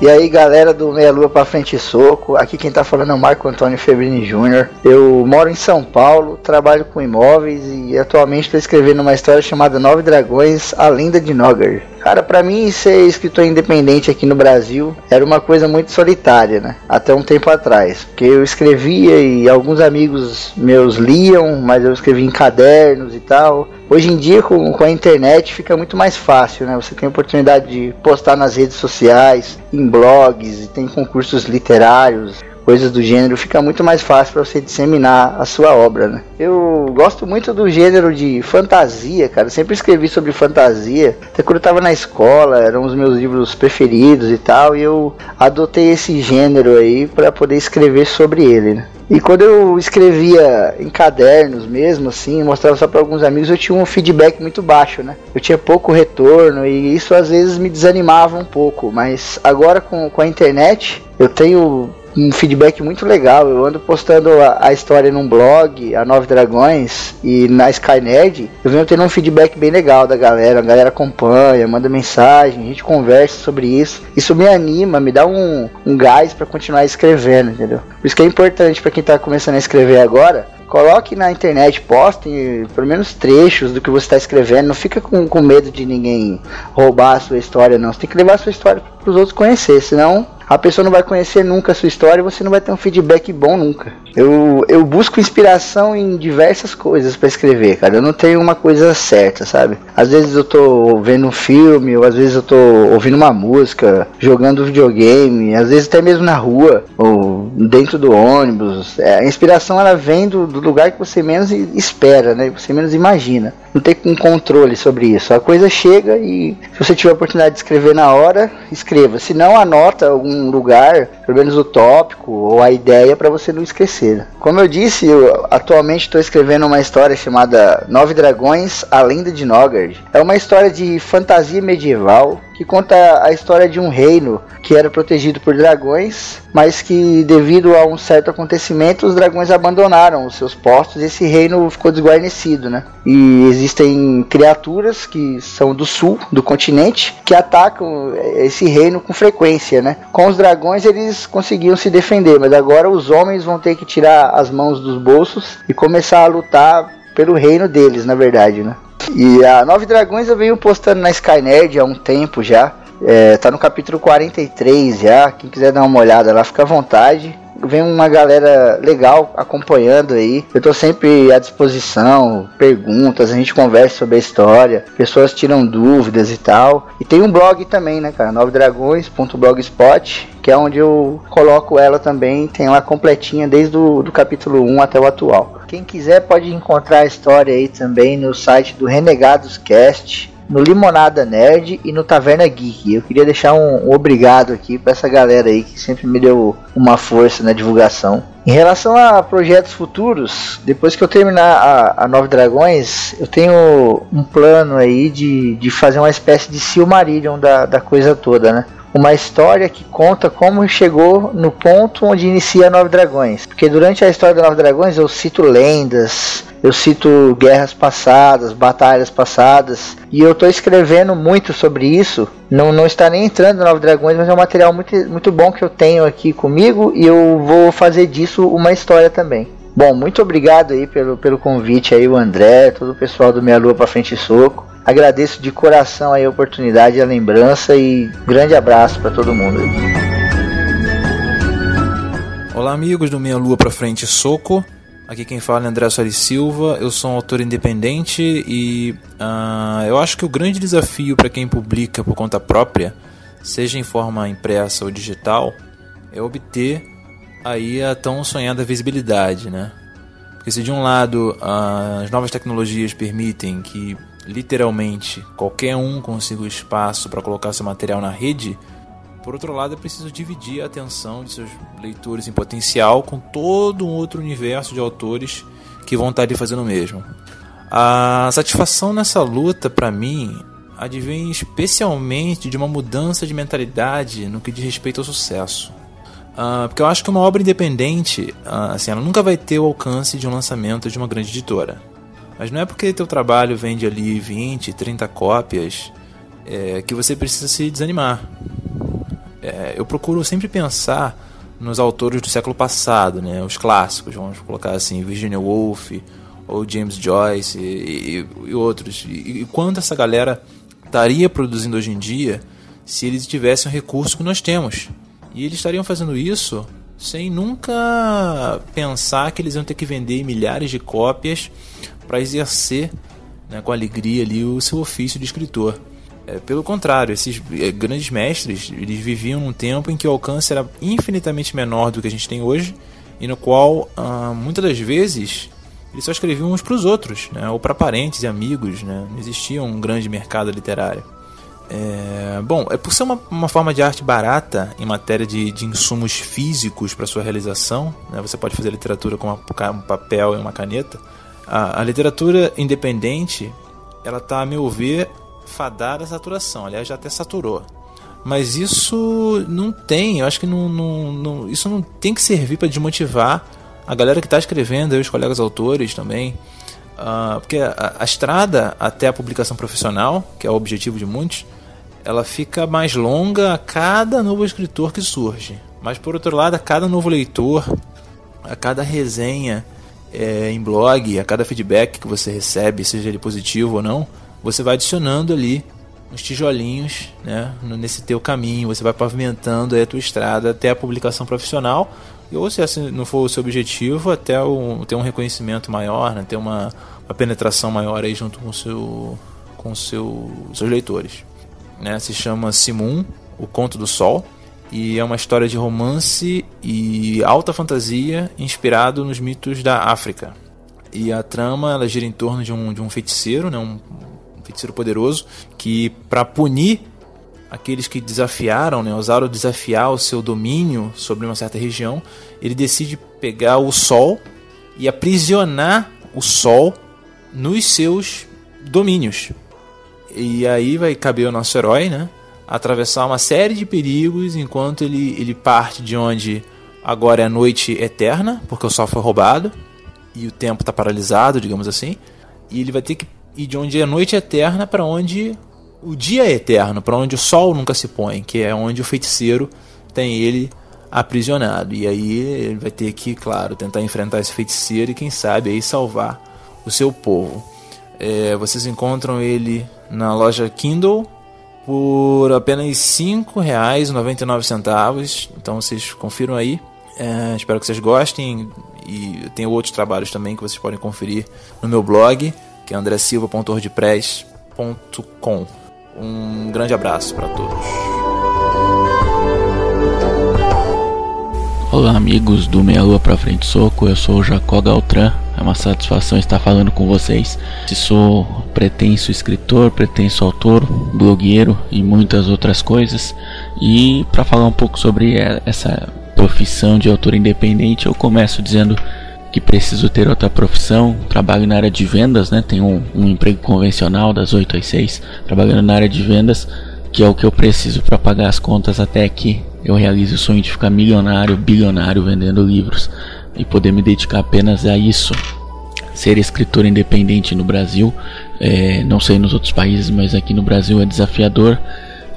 E aí galera do Meia Lua pra Frente Soco, aqui quem tá falando é o Marco Antônio Febrini Júnior. Eu moro em São Paulo, trabalho com imóveis e atualmente estou escrevendo uma história chamada Nove Dragões, a Lenda de Nogger. Cara, pra mim ser escritor independente aqui no Brasil era uma coisa muito solitária, né? Até um tempo atrás. Porque eu escrevia e alguns amigos meus liam, mas eu escrevia em cadernos e tal. Hoje em dia, com, com a internet, fica muito mais fácil, né? Você tem a oportunidade de postar nas redes sociais, em blogs, tem concursos literários, coisas do gênero, fica muito mais fácil para você disseminar a sua obra, né? Eu gosto muito do gênero de fantasia, cara. Eu sempre escrevi sobre fantasia. Até quando eu tava na escola, eram os meus livros preferidos e tal, e eu adotei esse gênero aí para poder escrever sobre ele, né? E quando eu escrevia em cadernos mesmo, assim, mostrava só para alguns amigos, eu tinha um feedback muito baixo, né? Eu tinha pouco retorno e isso às vezes me desanimava um pouco. Mas agora com, com a internet, eu tenho um feedback muito legal. Eu ando postando a, a, história num blog, a Nove Dragões, e na Skynet, eu venho tendo um feedback bem legal da galera. A galera acompanha, manda mensagem, a gente conversa sobre isso. Isso me anima, me dá um, um gás para continuar escrevendo, entendeu? Por isso que é importante para quem tá começando a escrever agora, coloque na internet, poste pelo menos trechos do que você está escrevendo. Não fica com, com medo de ninguém roubar a sua história, não. Você tem que levar a sua história para os outros conhecer, senão a pessoa não vai conhecer nunca a sua história e você não vai ter um feedback bom nunca. Eu, eu busco inspiração em diversas coisas para escrever, cara. Eu não tenho uma coisa certa, sabe? Às vezes eu tô vendo um filme, ou às vezes eu tô ouvindo uma música, jogando videogame, às vezes até mesmo na rua, ou dentro do ônibus. É, a inspiração ela vem do, do lugar que você menos espera, né? Você menos imagina. Não tem um controle sobre isso. A coisa chega e se você tiver a oportunidade de escrever na hora, escreva. Se não, anota algum lugar, pelo menos o tópico ou a ideia para você não esquecer. Como eu disse, eu atualmente estou escrevendo uma história chamada Nove Dragões, a Lenda de Nogard. É uma história de fantasia medieval que conta a história de um reino que era protegido por dragões, mas que devido a um certo acontecimento os dragões abandonaram os seus postos e esse reino ficou desguarnecido, né? E existem criaturas que são do sul do continente que atacam esse reino com frequência, né? Com os dragões eles conseguiam se defender, mas agora os homens vão ter que tirar as mãos dos bolsos e começar a lutar pelo reino deles, na verdade, né? E a Nove Dragões eu venho postando na Skynerd há um tempo já. É, tá no capítulo 43 já. Quem quiser dar uma olhada lá, fica à vontade. Vem uma galera legal acompanhando aí. Eu tô sempre à disposição, perguntas, a gente conversa sobre a história, pessoas tiram dúvidas e tal. E tem um blog também, né, cara? novedragões.blogspot, que é onde eu coloco ela também, tem lá completinha desde o do capítulo 1 até o atual. Quem quiser pode encontrar a história aí também no site do Renegados Cast, no Limonada Nerd e no Taverna Geek. Eu queria deixar um, um obrigado aqui para essa galera aí que sempre me deu uma força na divulgação. Em relação a projetos futuros, depois que eu terminar a, a Nove Dragões, eu tenho um plano aí de, de fazer uma espécie de Silmarillion da, da coisa toda, né? uma história que conta como chegou no ponto onde inicia Nove Dragões. Porque durante a história da Nove Dragões eu cito lendas, eu cito guerras passadas, batalhas passadas, e eu estou escrevendo muito sobre isso. Não, não está nem entrando no Nove Dragões, mas é um material muito, muito bom que eu tenho aqui comigo e eu vou fazer disso uma história também. Bom, muito obrigado aí pelo, pelo convite aí, o André, todo o pessoal do Meia Lua pra Frente e Soco. Agradeço de coração aí a oportunidade, a lembrança e grande abraço para todo mundo. Olá amigos do Meia Lua pra Frente e Soco. Aqui quem fala é André Soares Silva, eu sou um autor independente e uh, eu acho que o grande desafio para quem publica por conta própria, seja em forma impressa ou digital, é obter aí a tão sonhada visibilidade, né? Porque se de um lado as novas tecnologias permitem que literalmente qualquer um consiga o espaço para colocar seu material na rede, por outro lado é preciso dividir a atenção de seus leitores em potencial com todo um outro universo de autores que vão estar ali fazendo o mesmo. A satisfação nessa luta, para mim, advém especialmente de uma mudança de mentalidade no que diz respeito ao sucesso. Uh, porque eu acho que uma obra independente, uh, assim, ela nunca vai ter o alcance de um lançamento de uma grande editora. Mas não é porque teu trabalho vende ali 20, 30 cópias é, que você precisa se desanimar. É, eu procuro sempre pensar nos autores do século passado, né, os clássicos, vamos colocar assim, Virginia Woolf ou James Joyce e, e, e outros. E, e quanto essa galera estaria produzindo hoje em dia se eles tivessem o recurso que nós temos. E eles estariam fazendo isso sem nunca pensar que eles iam ter que vender milhares de cópias para exercer né, com alegria ali o seu ofício de escritor. É, pelo contrário, esses é, grandes mestres eles viviam num tempo em que o alcance era infinitamente menor do que a gente tem hoje e no qual ah, muitas das vezes eles só escreviam uns para os outros, né, ou para parentes e amigos. Né, não existia um grande mercado literário. É, bom, é por ser uma, uma forma de arte barata em matéria de, de insumos físicos para sua realização, né, você pode fazer literatura com uma, um papel e uma caneta. A, a literatura independente, ela está, a meu ver, fadada à saturação. Aliás, já até saturou. Mas isso não tem, eu acho que não, não, não isso não tem que servir para desmotivar a galera que está escrevendo, os colegas autores também. Uh, porque a, a, estrada até a publicação profissional, que é o objetivo de muitos, ela fica mais longa a cada novo escritor que surge. Mas por outro lado, a cada novo leitor, a cada resenha é, em blog, a cada feedback que você recebe, seja ele positivo ou não, você vai adicionando ali uns tijolinhos né, nesse teu caminho, você vai pavimentando a tua estrada até a publicação profissional, ou se esse não for o seu objetivo, até o, ter um reconhecimento maior, né, ter uma, uma penetração maior aí junto com seu, com seu, seus leitores né? Se chama Simon, o Conto do Sol, e é uma história de romance e alta fantasia inspirado nos mitos da África. E a trama ela gira em torno de um, de um feiticeiro, né? um feiticeiro poderoso, que para punir aqueles que desafiaram, né, ousaram desafiar o seu domínio sobre uma certa região, ele decide pegar o sol e aprisionar o sol nos seus domínios. E aí vai caber o nosso herói, né? Atravessar uma série de perigos enquanto ele, ele parte de onde agora é noite eterna, porque o sol foi roubado e o tempo está paralisado, digamos assim. E ele vai ter que ir de onde é noite eterna para onde o dia é eterno, para onde o sol nunca se põe, que é onde o feiticeiro tem ele aprisionado. E aí ele vai ter que, claro, tentar enfrentar esse feiticeiro e quem sabe aí salvar o seu povo. É, vocês encontram ele na loja Kindle por apenas R$ 5,99. Então vocês confiram aí. É, espero que vocês gostem. E tenho outros trabalhos também que vocês podem conferir no meu blog, que é andressilva.wordpress.com. Um grande abraço para todos. Olá amigos do Meia Lua Pra Frente Soco, eu sou o Jacó Galtran é uma satisfação estar falando com vocês. Sou pretenso escritor, pretenso autor, blogueiro e muitas outras coisas. E para falar um pouco sobre essa profissão de autor independente, eu começo dizendo que preciso ter outra profissão, trabalho na área de vendas, né? Tenho um, um emprego convencional das 8 às 6, trabalhando na área de vendas, que é o que eu preciso para pagar as contas até que eu realize o sonho de ficar milionário, bilionário vendendo livros e poder me dedicar apenas a isso. Ser escritor independente no Brasil, é, não sei nos outros países, mas aqui no Brasil é desafiador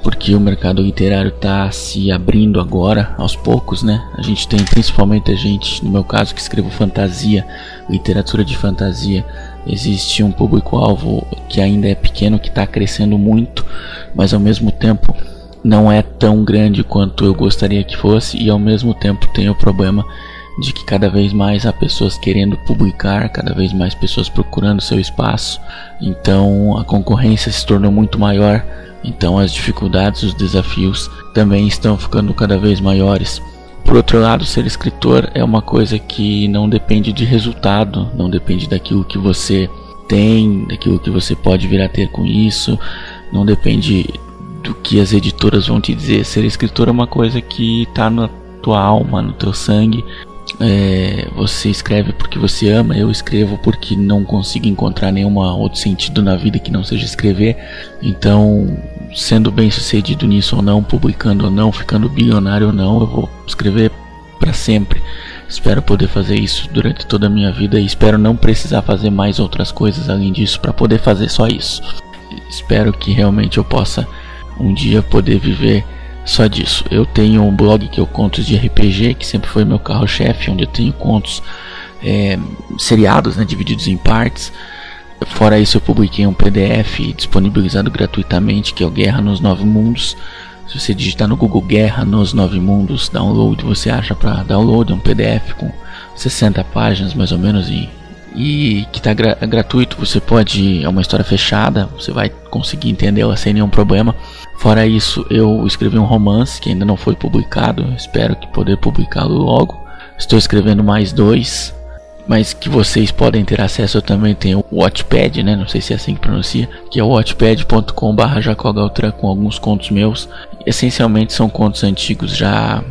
porque o mercado literário está se abrindo agora, aos poucos, né? A gente tem principalmente a gente, no meu caso, que escrevo fantasia, literatura de fantasia. Existe um público-alvo que ainda é pequeno, que está crescendo muito, mas ao mesmo tempo não é tão grande quanto eu gostaria que fosse, e ao mesmo tempo tem o problema de que cada vez mais há pessoas querendo publicar, cada vez mais pessoas procurando seu espaço, então a concorrência se tornou muito maior então as dificuldades, os desafios também estão ficando cada vez maiores. Por outro lado, ser escritor é uma coisa que não depende de resultado, não depende daquilo que você tem, daquilo que você pode vir a ter com isso, não depende do que as editoras vão te dizer. Ser escritor é uma coisa que está na tua alma, no teu sangue. É, você escreve porque você ama, eu escrevo porque não consigo encontrar nenhum outro sentido na vida que não seja escrever. Então, sendo bem sucedido nisso ou não, publicando ou não, ficando bilionário ou não, eu vou escrever para sempre. Espero poder fazer isso durante toda a minha vida e espero não precisar fazer mais outras coisas além disso para poder fazer só isso. Espero que realmente eu possa um dia poder viver só disso. Eu tenho um blog que eu contos de RPG, que sempre foi meu carro-chefe, onde eu tenho contos é, seriados, né, divididos em partes. Fora isso, eu publiquei um PDF disponibilizado gratuitamente, que é o Guerra nos Nove Mundos. Se você digitar no Google Guerra nos Nove Mundos, download, você acha para download é um PDF com 60 páginas mais ou menos e, e que está gra gratuito. Você pode, é uma história fechada, você vai conseguir entendê-la sem nenhum problema. Fora isso, eu escrevi um romance que ainda não foi publicado, espero que poder publicá-lo logo. Estou escrevendo mais dois, mas que vocês podem ter acesso. Eu também tenho o Watchpad, né? Não sei se é assim que pronuncia, que é watchpad.com/jacogaltran com alguns contos meus. Essencialmente são contos antigos já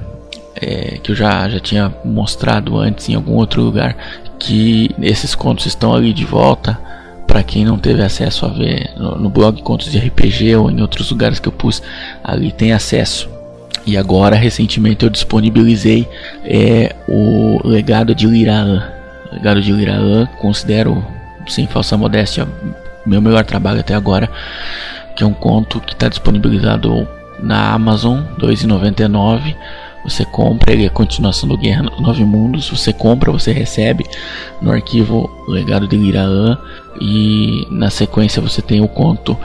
é, que eu já já tinha mostrado antes em algum outro lugar. Que esses contos estão ali de volta para quem não teve acesso a ver no, no, blog Contos de RPG ou em outros lugares que eu pus, ali tem acesso. E agora, recentemente, eu disponibilizei é, o legado de Liraã. Legado de Liraã, considero, sem falsa modéstia, meu melhor trabalho até agora, que é um conto que está disponibilizado na Amazon, R$ 2,99 você compra, ele é a continuação do Guerra Nove Mundos. Você compra, você recebe no arquivo Legado de Liraã. E na sequência você tem o conto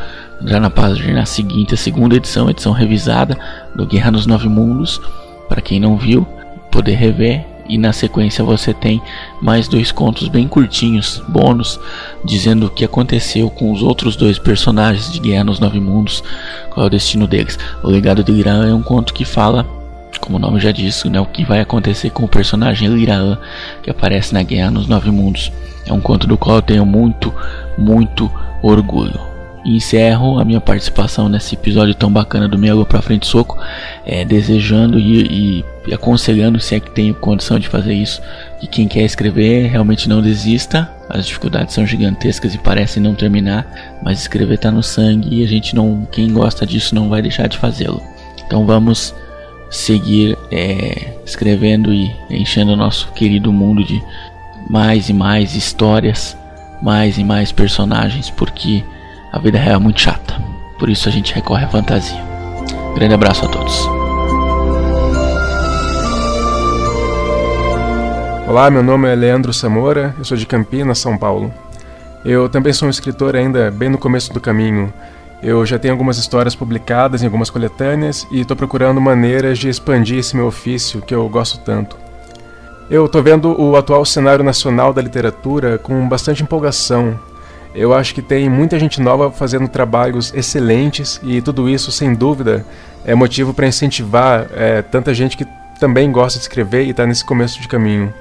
já na página seguinte, a segunda edição, edição revisada do Guerra nos Nove Mundos. Para quem não viu, poder rever. E na sequência você tem mais dois contos bem curtinhos, bônus, dizendo o que aconteceu com os outros dois personagens de Guerra nos Nove Mundos, qual é o destino deles. O Legado de Liraã é um conto que fala como o nome já diz, né, o que vai acontecer com o personagem Liraã que aparece na Guerra nos Nove Mundos. É um conto do qual eu tenho muito, muito orgulho. E encerro a minha participação nesse episódio tão bacana do Meia Lua Pra Frente Soco, é, desejando e, e aconselhando, se é que tenho condição de fazer isso, que quem quer escrever realmente não desista. As dificuldades são gigantescas e parecem não terminar, mas escrever está no sangue e a gente não, quem gosta disso não vai deixar de fazê-lo. Então vamos seguir é, escrevendo e enchendo o nosso querido mundo de mais e mais histórias, mais e mais personagens, porque a vida real é muito chata. Por isso a gente recorre à fantasia. Grande abraço a todos. Olá, meu nome é Leandro Samora, eu sou de Campinas, São Paulo. Eu também sou um escritor ainda bem no começo do caminho. Eu já tenho algumas histórias publicadas em algumas coletâneas e estou procurando maneiras de expandir esse meu ofício que eu gosto tanto. Eu estou vendo o atual cenário nacional da literatura com bastante empolgação. Eu acho que tem muita gente nova fazendo trabalhos excelentes e tudo isso, sem dúvida, é motivo para incentivar é, tanta gente que também gosta de escrever e está nesse começo de caminho.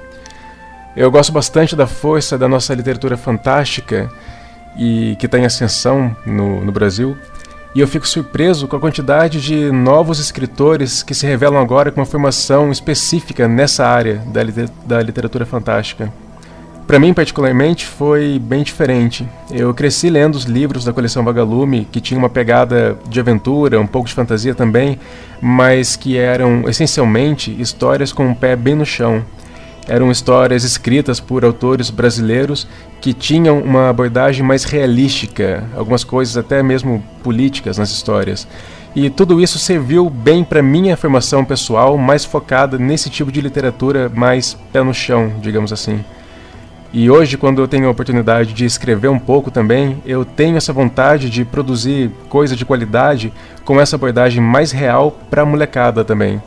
Eu gosto bastante da força da nossa literatura fantástica e que está em ascensão no, no Brasil. E eu fico surpreso com a quantidade de novos escritores que se revelam agora com uma formação específica nessa área da, da literatura fantástica. Para mim, particularmente, foi bem diferente. Eu cresci lendo os livros da coleção Vagalume, que tinha uma pegada de aventura, um pouco de fantasia também, mas que eram essencialmente histórias com o um pé bem no chão, eram histórias escritas por autores brasileiros que tinham uma abordagem mais realística, algumas coisas até mesmo políticas nas histórias. E tudo isso serviu bem para minha formação pessoal, mais focada nesse tipo de literatura mais pé no chão, digamos assim. E hoje, quando eu tenho a oportunidade de escrever um pouco também, eu tenho essa vontade de produzir coisa de qualidade com essa abordagem mais real para a molecada também.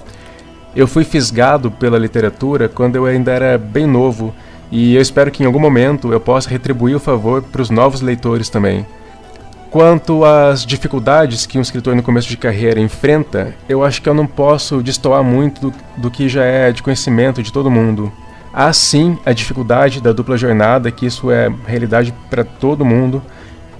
Eu fui fisgado pela literatura quando eu ainda era bem novo, e eu espero que em algum momento eu possa retribuir o favor para os novos leitores também. Quanto às dificuldades que um escritor no começo de carreira enfrenta, eu acho que eu não posso destoar muito do, do que já é de conhecimento de todo mundo. Há sim a dificuldade da dupla jornada, que isso é realidade para todo mundo,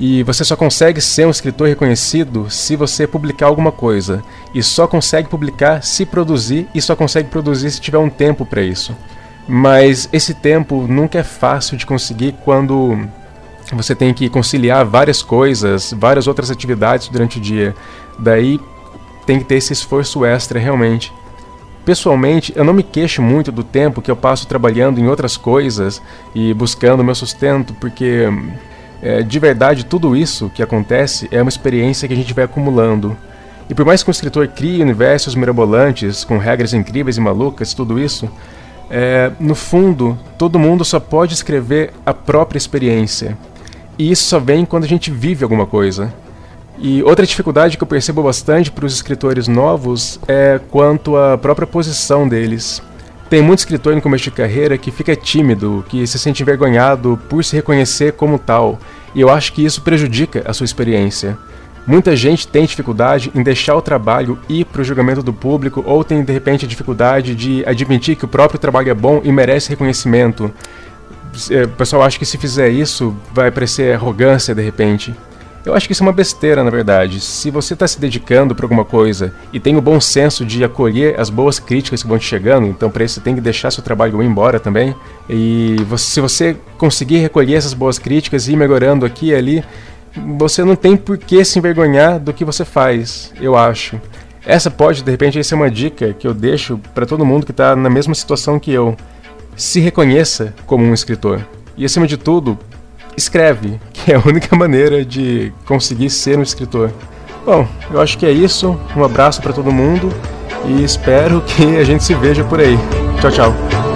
e você só consegue ser um escritor reconhecido se você publicar alguma coisa, e só consegue publicar se produzir, e só consegue produzir se tiver um tempo para isso. Mas esse tempo nunca é fácil de conseguir quando você tem que conciliar várias coisas, várias outras atividades durante o dia. Daí tem que ter esse esforço extra realmente. Pessoalmente, eu não me queixo muito do tempo que eu passo trabalhando em outras coisas e buscando meu sustento, porque é, de verdade tudo isso que acontece é uma experiência que a gente vai acumulando. E por mais que um escritor crie universos mirabolantes, com regras incríveis e malucas, tudo isso, é, no fundo, todo mundo só pode escrever a própria experiência. E isso só vem quando a gente vive alguma coisa. E outra dificuldade que eu percebo bastante para os escritores novos é quanto à própria posição deles. Tem muito escritor no começo de carreira que fica tímido, que se sente envergonhado por se reconhecer como tal, e eu acho que isso prejudica a sua experiência. Muita gente tem dificuldade em deixar o trabalho ir para o julgamento do público ou tem de repente dificuldade de admitir que o próprio trabalho é bom e merece reconhecimento. É, o pessoal acha que se fizer isso vai parecer arrogância de repente. Eu acho que isso é uma besteira, na verdade. Se você está se dedicando para alguma coisa e tem o bom senso de acolher as boas críticas que vão te chegando, então para isso você tem que deixar seu trabalho ir embora também. E se você conseguir recolher essas boas críticas e ir melhorando aqui e ali, você não tem por que se envergonhar do que você faz, eu acho. Essa pode, de repente, ser uma dica que eu deixo para todo mundo que está na mesma situação que eu. Se reconheça como um escritor. E acima de tudo, escreve, que é a única maneira de conseguir ser um escritor. Bom, eu acho que é isso. Um abraço para todo mundo e espero que a gente se veja por aí. Tchau, tchau.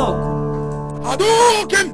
Soco. Hadouken!